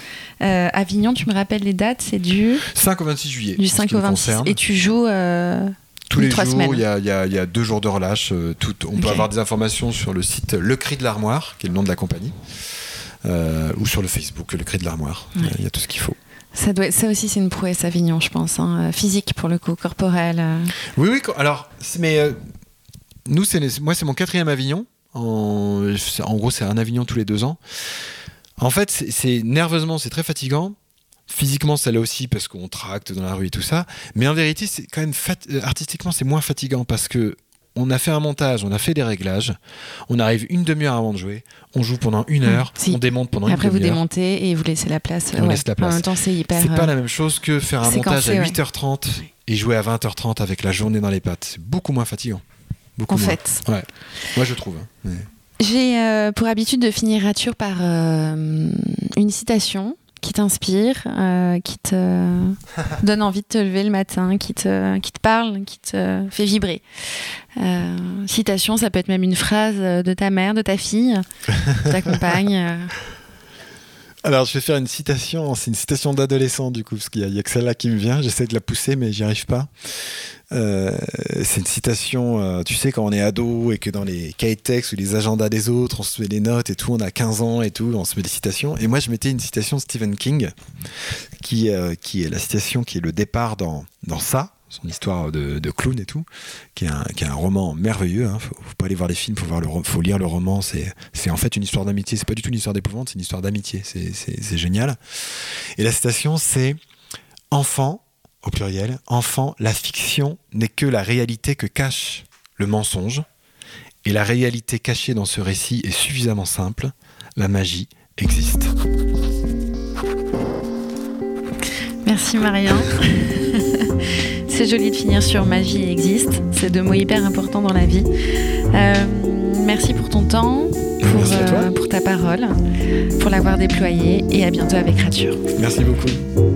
Euh, Avignon, tu me rappelles les dates, c'est du, 5 au 26 juillet. du en ce 5 qui au me 26. concerne. Et tu joues euh, Tous les trois jours, semaines. il y y a- il y a deux jours de relâche. tout- on peut avoir des informations sur le site Le Cri de l'Armoire, qui est le nom de la compagnie, ou sur le Facebook Le Cri de l'Armoire. Ouais. Il y a tout ce qu'il faut. ça, doit, ça aussi, c'est une prouesse Avignon, je pense. hein, Physique pour le coup, corporelle. Oui, oui. Alors, mais nous, c'est moi, c'est mon quatrième Avignon. En, gros, c'est un Avignon tous les deux ans. En fait, c'est- c'est nerveusement, c'est très fatigant. Physiquement, ça l'est aussi parce qu'on tracte dans la rue et tout ça. Mais en vérité, c'est quand même fat- euh, artistiquement, c'est moins fatigant parce que on a fait un montage, on a fait des réglages, on arrive une demi-heure avant de jouer, on joue pendant une heure, si. on démonte pendant Après, une vous demi-heure. démontez et vous laissez la place. On ouais. laisse la place. En même temps, c'est hyper. C'est pas euh, la même chose que faire un montage à ouais. 8h30 et jouer à 20h30 avec la journée dans les pattes. C'est beaucoup moins fatigant. Beaucoup En moins. fait. Ouais. Moi, je trouve. hein. J'ai euh, pour habitude de finir Rature par euh, une citation qui t'inspire, euh, qui te donne envie de te lever le matin, qui te, qui te parle, qui te fait vibrer. Citation, ça peut être même une phrase de ta mère, de ta fille, de ta compagne. Alors, je vais faire une citation. C'est une citation d'adolescent, du coup, parce qu'il y a, que celle-là qui me vient. J'essaie de la pousser, mais j'y arrive pas. Euh, c'est une citation, euh, tu sais, quand on est ado et que dans les cahiers de ou les agendas des autres, on se met des notes et tout, on a 15 ans et tout, on se met des citations. Et moi, je mettais une citation de Stephen King, qui, euh, qui est la citation qui est le départ dans, dans ça, son histoire de, clown et tout, qui est un, roman merveilleux. Hein. Faut, faut pas aller voir les films, faut, voir le, faut lire le roman. C'est, en fait une histoire d'amitié. C'est pas du tout une histoire d'épouvante, c'est une histoire d'amitié. C'est, génial. Et la citation, c'est Enfant, au pluriel, enfant, la fiction n'est que la réalité que cache le mensonge. Et la réalité cachée dans ce récit est suffisamment simple. La magie existe. Merci Marion. C'est joli de finir sur magie existe. C'est deux mots hyper importants dans la vie. Euh, merci pour ton temps, pour, euh, pour ta parole, pour l'avoir déployée et à bientôt avec Rature. Merci beaucoup.